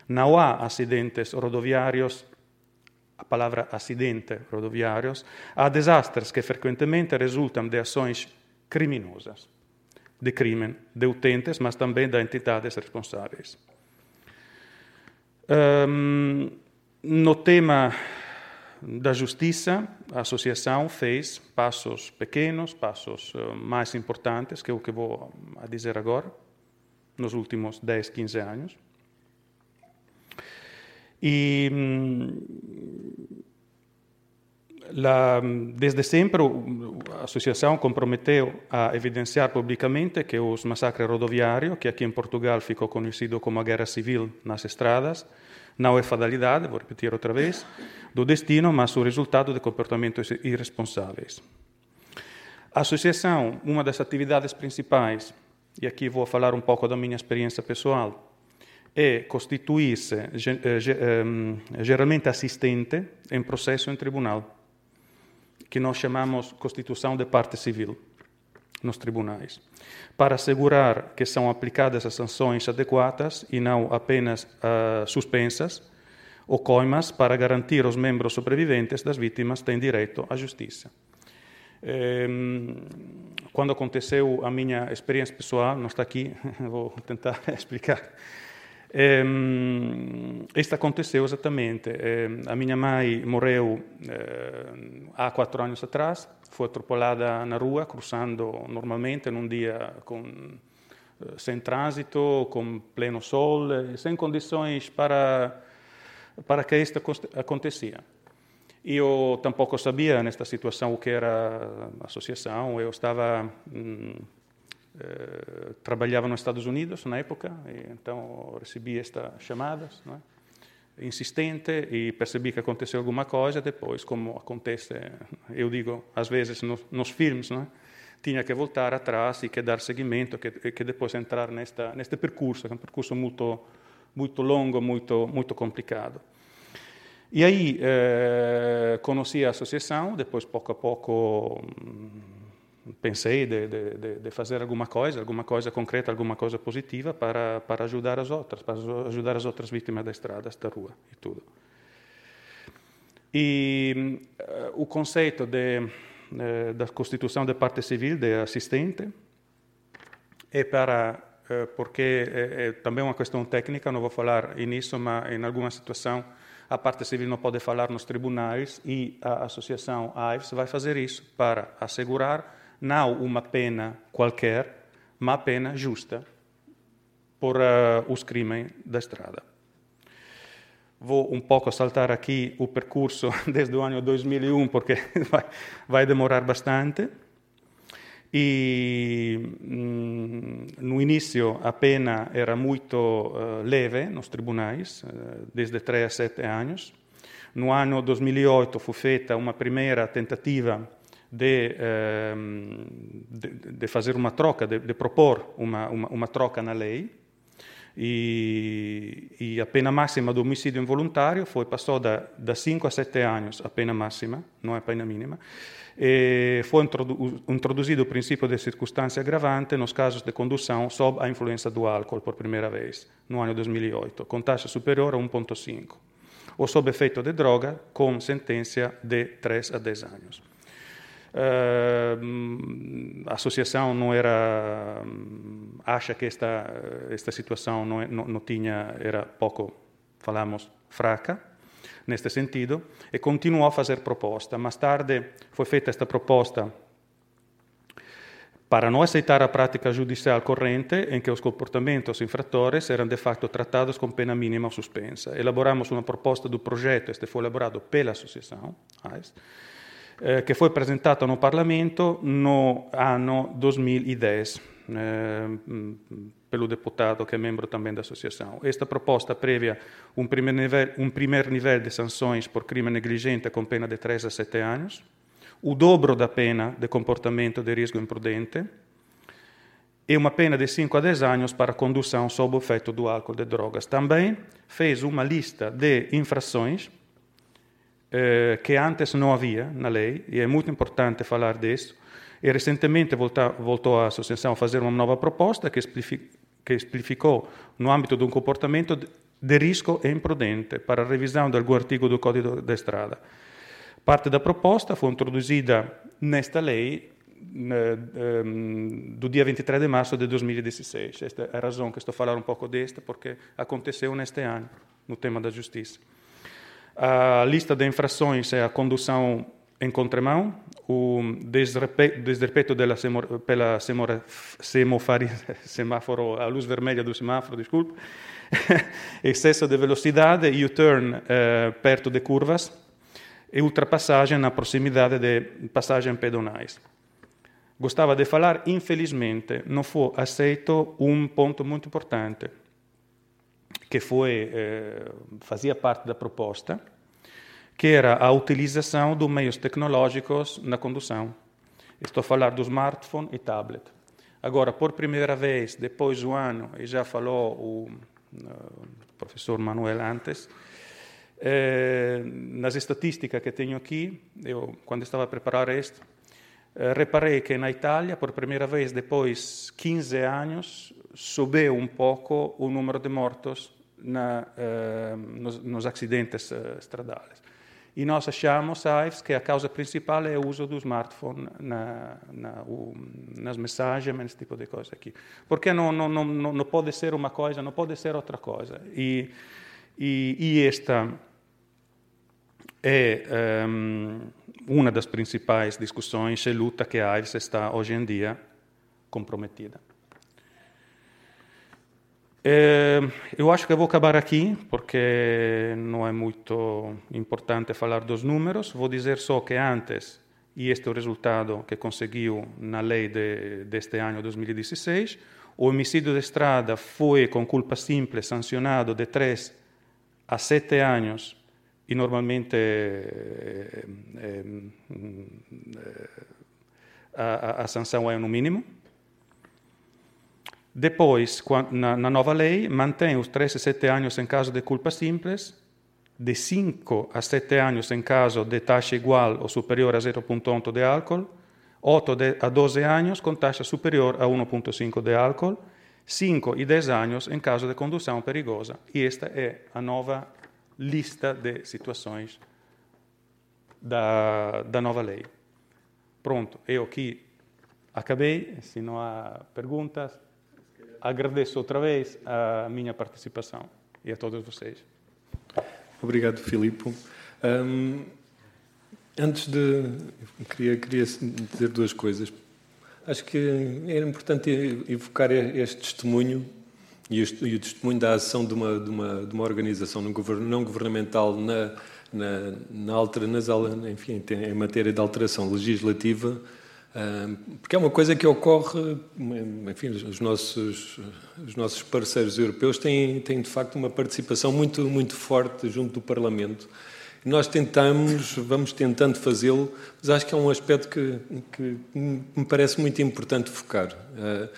não há acidentes rodoviários, a palavra acidente rodoviários, há desastres que frequentemente resultam de ações criminosas, de crime de utentes, mas também de entidades responsáveis. Um, no tema da justiça, a associação fez passos pequenos, passos uh, mais importantes, que é o que vou dizer agora, nos últimos 10, 15 anos. E la, desde sempre a associação comprometeu a evidenciar publicamente que os massacres rodoviários, que aqui em Portugal ficou conhecido como a guerra civil nas estradas, não é fatalidade, vou repetir outra vez, do destino, mas o resultado de comportamentos irresponsáveis. A associação, uma das atividades principais, e aqui vou falar um pouco da minha experiência pessoal, é constituir-se eh, ehm, geralmente assistente em processo em tribunal, que nós chamamos constituição de parte civil nos tribunais, para assegurar que são aplicadas as sanções adequadas e não apenas uh, suspensas ou coimas para garantir aos membros sobreviventes das vítimas têm direito à justiça. Ehm, quando aconteceu a minha experiência pessoal, não está aqui, vou tentar explicar. Ehm, isto aconteceu exatamente. Ehm, a minha mãe morreu há quatro anos atrás foi atropelada na rua, cruzando normalmente num dia com, eh, sem trânsito, com pleno sol, sem condições para, para que isto acontecia. Eu tampouco sabia nesta situação o que era associação. Eu estava hum, eh, trabalhava nos Estados Unidos na época, então recebi estas chamadas. Não é? insistente e percebi que aconteceu alguma coisa. Depois, como acontece, eu digo às vezes nos, nos filmes, não é? tinha que voltar atrás e que dar seguimento, que, que depois entrar nesta, neste percurso, que é um percurso muito, muito longo, muito, muito complicado. E aí eh, conheci a associação, depois pouco a pouco pensei de, de, de, fazer alguma coisa, alguma coisa concreta, alguma coisa positiva para, para ajudar as outras, para ajudar as outras vítimas da estrada, da rua e tudo. E uh, o conceito de, uh, da constituição de parte civil, de assistente, é para, uh, porque é, é, também uma questão técnica, não vou falar nisso, mas em alguma situação a parte civil não pode falar nos tribunais e a associação AIVS vai fazer isso para assegurar não uma pena qualquer, mas pena justa por uh, os crimes da estrada. Vou um pouco saltar aqui o percurso desde o ano 2001, porque vai, vai demorar bastante. E mm, no início a pena era muito uh, leve nos tribunais, uh, desde 3 a 7 anos. No ano 2008 fu feita uma primeira tentativa de, ehm, de, de fazer uma troca, de, de propor uma, uma, uma, troca na lei. E, e, a pena máxima do homicídio involuntário foi passou da, da 5 a 7 anos, a pena máxima, não a pena mínima. E foi introduzido o princípio de circunstância agravante nos casos de condução sob a influência do álcool por primeira vez, no ano 2008, com taxa superior a 1,5, ou sob efeito de droga, com sentença de 3 a 10 anos. Uh, a associação não era acha que esta esta situação não, não, não tinha era pouco falamos fraca neste sentido e continuou a fazer proposta. Mais tarde foi feita esta proposta para não aceitar a prática judicial corrente em que os comportamentos infratores eram de facto tratados com pena mínima ou suspensa. Elaboramos uma proposta do projeto, este foi elaborado pela associação, AIS, eh, che fu presentato no Parlamento no anno 2010 eh, pelo deputado que é membro também da associação. Esta proposta previa um primeiro nível, um primeiro nível de sanções por crime negligente com pena de 3 a 7 anos, o dobro da pena de comportamento de risco imprudente e uma pena de 5 a 10 anos para condução sob o efeito do álcool e de drogas. Também fez uma lista de infrações eh, que antes não havia na lei, e é muito importante falar disso, e recentemente voltou, voltou a associação a fazer uma nova proposta que, que especificou no âmbito de um comportamento de risco e imprudente para a revisão de algum artigo do Código da Estrada. Parte da proposta foi introduzida nesta lei do dia 23 de março de 2016. Esta é a razão que estou a falar um pouco desta, porque aconteceu neste ano, no tema da justiça. A lista de infrações é a condução em contramão, o desrespeito pela semáforo, a luz vermelha do semáforo, desculpe, excesso de velocidade, U-turn eh, perto de curvas e ultrapassagem na proximidade de passagens pedonais. Gostava de falar, infelizmente, não foi aceito um ponto muito importante, que foi, eh, fazia parte da proposta, que era a utilização dos meios tecnológicos na condução. Estou a falar do smartphone e tablet. Agora, por primeira vez, depois do ano, e já falou o uh, professor Manuel antes, eh, nas estatísticas que tenho aqui, eu, quando estava a preparar isto, eh, reparei que na Itália, por primeira vez depois 15 anos, subiu um pouco o número de mortos na, eh, nos, nos, acidentes eh, estradales. E nós achamos, Ives, que a causa principal é o uso do smartphone na, na, nas mensagens, nesse tipo de coisa aqui. Porque não, não, não, não pode ser uma coisa, não pode ser outra coisa. E, e, e esta é um, uma das principais discussões e luta que a Ives está hoje em dia comprometida. É, eu acho que vou acabar aqui, porque não é muito importante falar dos números. Vou dizer só que antes, e este é o resultado que conseguiu na lei de, deste ano 2016, o homicídio de estrada foi, com culpa simples, sancionado de 3 a 7 anos e normalmente é, é, a, a sanção é no mínimo. Depois, na, nova lei, mantém os 3 a 7 anos em caso de culpa simples, de 5 a 7 anos em caso de taxa igual ou superior a 0,8 de álcool, 8 a 12 anos com taxa superior a 1,5 de álcool, 5 e 10 anos em caso de condução perigosa. E esta é a nova lista de situações da, da nova lei. Pronto, eu aqui acabei. Se não há perguntas, agradeço outra vez a minha participação e a todos vocês. Obrigado, Filipe. Um, antes de. Queria, queria dizer duas coisas. Acho que era importante evocar este testemunho e, este, e o testemunho da ação de uma, de uma, de uma organização não governamental na, na, na nas, enfim, em matéria de alteração legislativa porque é uma coisa que ocorre, enfim, os nossos, os nossos parceiros europeus têm, têm de facto uma participação muito, muito forte junto do Parlamento. Nós tentamos, vamos tentando fazê-lo, mas acho que é um aspecto que, que me parece muito importante focar. Ah,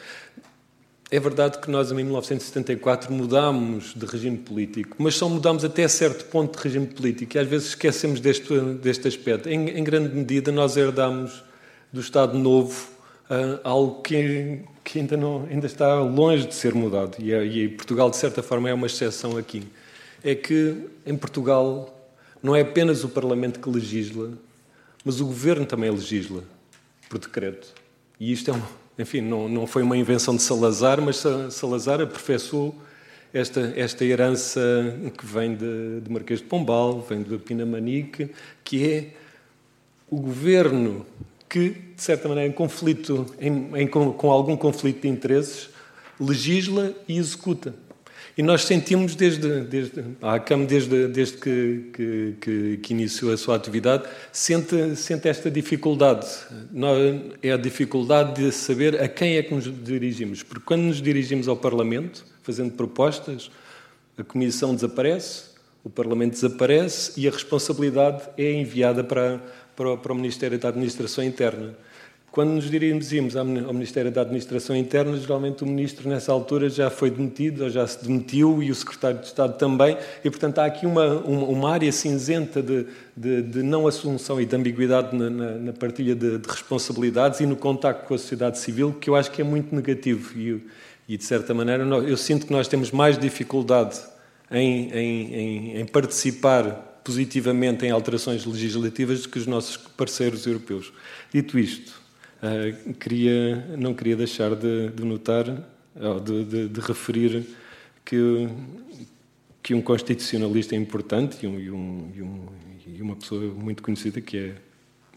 é verdade que nós, em 1974, mudámos de regime político, mas só mudámos até certo ponto de regime político e às vezes esquecemos deste, deste aspecto. Em, em grande medida, nós herdámos do Estado Novo, uh, algo que, que ainda, não, ainda está longe de ser mudado. E, é, e Portugal, de certa forma, é uma exceção aqui. É que em Portugal não é apenas o Parlamento que legisla, mas o Governo também legisla. por decreto. E isto é, um, enfim, não, não foi uma invenção de Salazar, mas Salazar aperfeiçoou esta, esta herança que vem de, de Marquês de Pombal, vem de Pinamanique, que é o governo que, de certa maneira, em conflito, em, em, com, com algum conflito de interesses, legisla e executa. E nós sentimos desde, desde a ACAM, desde, desde que, que, que, que, iniciou a sua atividade, sente, sente esta dificuldade. É a dificuldade de saber a quem é que nos dirigimos. Porque quando nos dirigimos ao Parlamento, fazendo propostas, a Comissão desaparece, o Parlamento desaparece e a responsabilidade é enviada para, para, para o Ministério da Administração Interna. Quando nos dirigimos ao Ministério da Administração Interna, geralmente o Ministro, nessa altura, já foi demitido ou já se demitiu e o Secretário de Estado também, e, portanto, há aqui uma, uma área cinzenta de, de, de não assunção e de ambiguidade na, na, na partilha de, de, responsabilidades e no contacto com a sociedade civil, que eu acho que é muito negativo. E, e de certa maneira, eu sinto que nós temos mais dificuldade em, em, em, em participar positivamente em alterações legislativas do que os nossos parceiros europeus. Dito isto, uh, queria, não queria deixar de, de notar, de, de, de, referir que, que um constitucionalista importante e, um, e, um, e, um, uma pessoa muito conhecida, que é,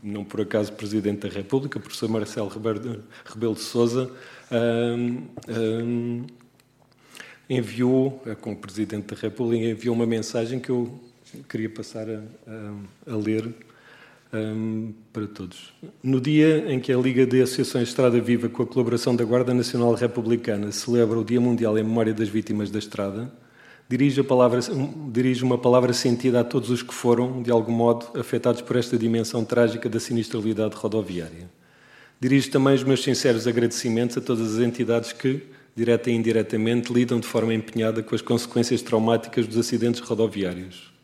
não por acaso, Presidente da República, o professor Marcelo Rebelo de Sousa, uh, enviou, eh, como Presidente da República, enviou uma mensagem que eu queria passar a, a, a ler um, para todos. No dia em que a Liga de Associações Estrada Viva, com a colaboração da Guarda Nacional Republicana, celebra o Dia Mundial em Memória das Vítimas da Estrada, dirijo, palavra, dirijo uma palavra sentida a todos os que foram, de algum modo, afetados por esta dimensão trágica da sinistralidade rodoviária. Dirijo também os meus sinceros agradecimentos a todas as entidades que, direta e indiretamente, lidam de forma empenhada com as consequências traumáticas dos acidentes rodoviários.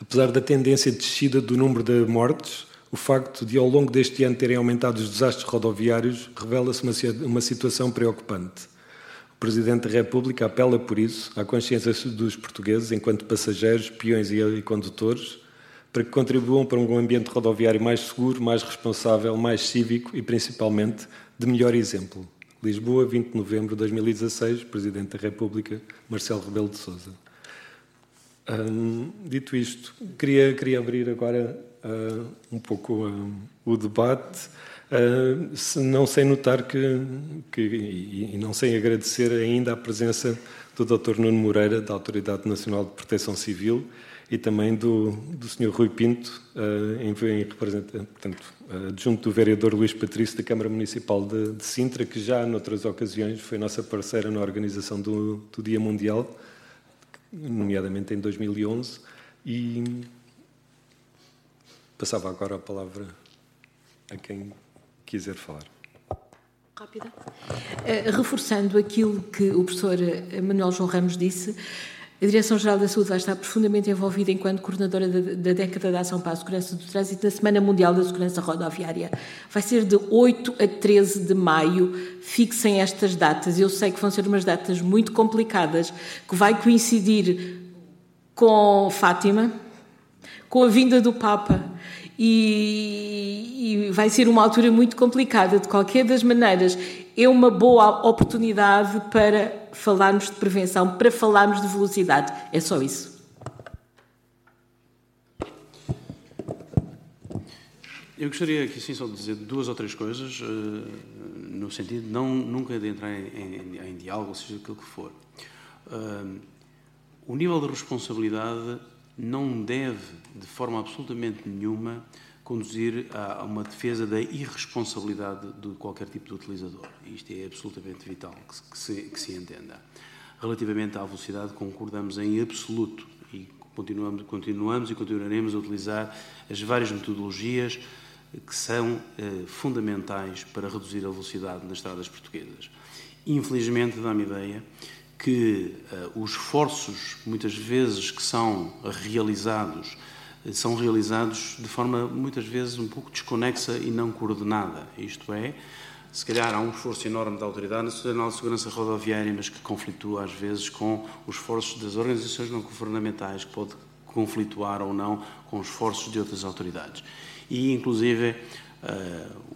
Apesar da tendência de descida do número de mortes, o facto de, ao longo deste ano, terem aumentado os desastres rodoviários revela-se uma, uma situação preocupante. O Presidente da República apela, por isso, à consciência dos portugueses, enquanto passageiros, peões e condutores, para que contribuam para um ambiente rodoviário mais seguro, mais responsável, mais cívico e, principalmente, de melhor exemplo. Lisboa, 20 de novembro de 2016, Presidente da República, Marcelo Rebelo de Sousa. Dito isto, queria, queria abrir agora uh, um pouco uh, o debate, uh, se não sem notar que, que e, e, não sem agradecer ainda a presença do Dr. Nuno Moreira, da Autoridade Nacional de Proteção Civil, e também do, do Sr. Rui Pinto, uh, em, em portanto, adjunto do vereador Luís Patrício da Câmara Municipal de, de, Sintra, que já noutras ocasiões foi nossa parceira na organização do, do Dia Mundial, nomeadamente em 2011, e passava agora a palavra a quem quiser falar. Rápida. Uh, reforçando aquilo que o professor Manuel João Ramos disse, a Direção-Geral da Saúde vai estar profundamente envolvida enquanto coordenadora da, da, década de ação para a segurança do trânsito na Semana Mundial da Segurança Rodoviária. Vai ser de 8 a 13 de maio. Fixem estas datas. Eu sei que vão ser umas datas muito complicadas, que vai coincidir com Fátima, com a vinda do Papa. E, e vai ser uma altura muito complicada. De qualquer das maneiras, é uma boa oportunidade para falarmos de prevenção, para falarmos de velocidade. É só isso. Eu gostaria aqui sim só de dizer duas ou três coisas, uh, no sentido de não, nunca de entrar em, em, em diálogo, seja aquilo que for. Uh, o nível de responsabilidade não deve, de forma absolutamente nenhuma, conduzir a uma defesa da irresponsabilidade de qualquer tipo de utilizador. Isto é absolutamente vital que se, que se entenda. Relativamente à velocidade, concordamos em absoluto e continuamos, continuamos e continuaremos a utilizar as várias metodologias que são eh, fundamentais para reduzir a velocidade nas estradas portuguesas. Infelizmente, dá-me ideia que eh, os esforços, muitas vezes, que são realizados são realizados de forma muitas vezes um pouco desconexa e não coordenada. Isto é, se calhar há um esforço enorme da Autoridade Nacional de Segurança Rodoviária, mas que conflitua às vezes com os esforços das organizações não governamentais, que pode conflituar ou não com os esforços de outras autoridades. E, inclusive,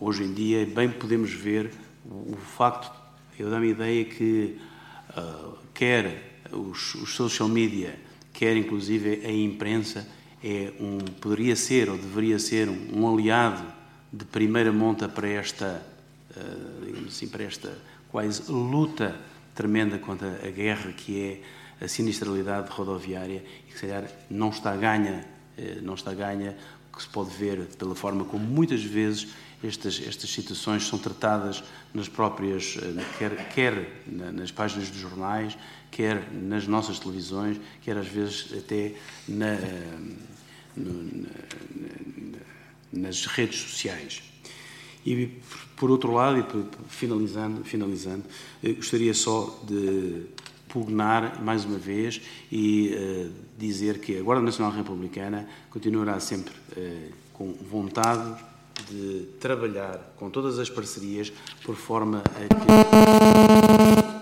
hoje em dia, bem podemos ver o, facto, eu dou-me a ideia que quer os, os social media, quer inclusive a imprensa, é um, poderia ser ou deveria ser um, aliado de primeira monta para esta, uh, digamos assim, para esta quase luta tremenda contra a guerra que é a sinistralidade rodoviária e que se calhar não está ganha, uh, não está ganha, que se pode ver pela forma como muitas vezes estas, estas situações são tratadas nas próprias, uh, quer, quer nas páginas dos jornais, quer nas nossas televisões, quer às vezes até na, no, na, nas redes sociais. E, por outro lado, e finalizando, finalizando eh, gostaria só de pugnar mais uma vez e uh, dizer que a Guarda Nacional Republicana continuará sempre uh, com vontade de trabalhar com todas as parcerias por forma a que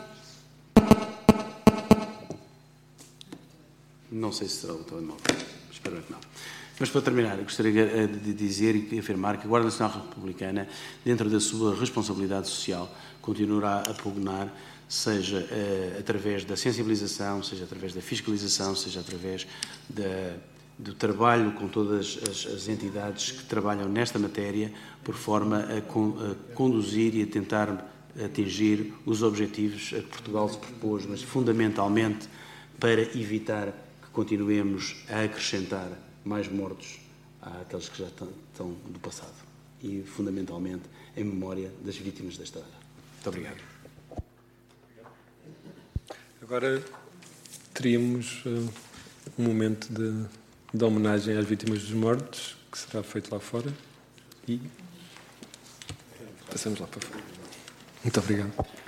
Não sei se será o telemóvel, espero que não. Mas para terminar, gostaria eh, de dizer e afirmar que a Guarda Nacional Republicana, dentro da sua responsabilidade social, continuará a pugnar, seja uh, através da sensibilização, seja através da fiscalização, seja através da, do trabalho com todas as, as, entidades que trabalham nesta matéria, por forma a, con, a conduzir e a tentar atingir os objetivos a que Portugal se propôs, mas fundamentalmente para evitar continuemos a acrescentar mais mortos àqueles que já estão do passado e, fundamentalmente, em memória das vítimas da estrada. Muito obrigado. Agora teríamos uh, um momento de, de homenagem às vítimas dos mortos, que será feito lá fora, e passamos lá para fora. Muito obrigado.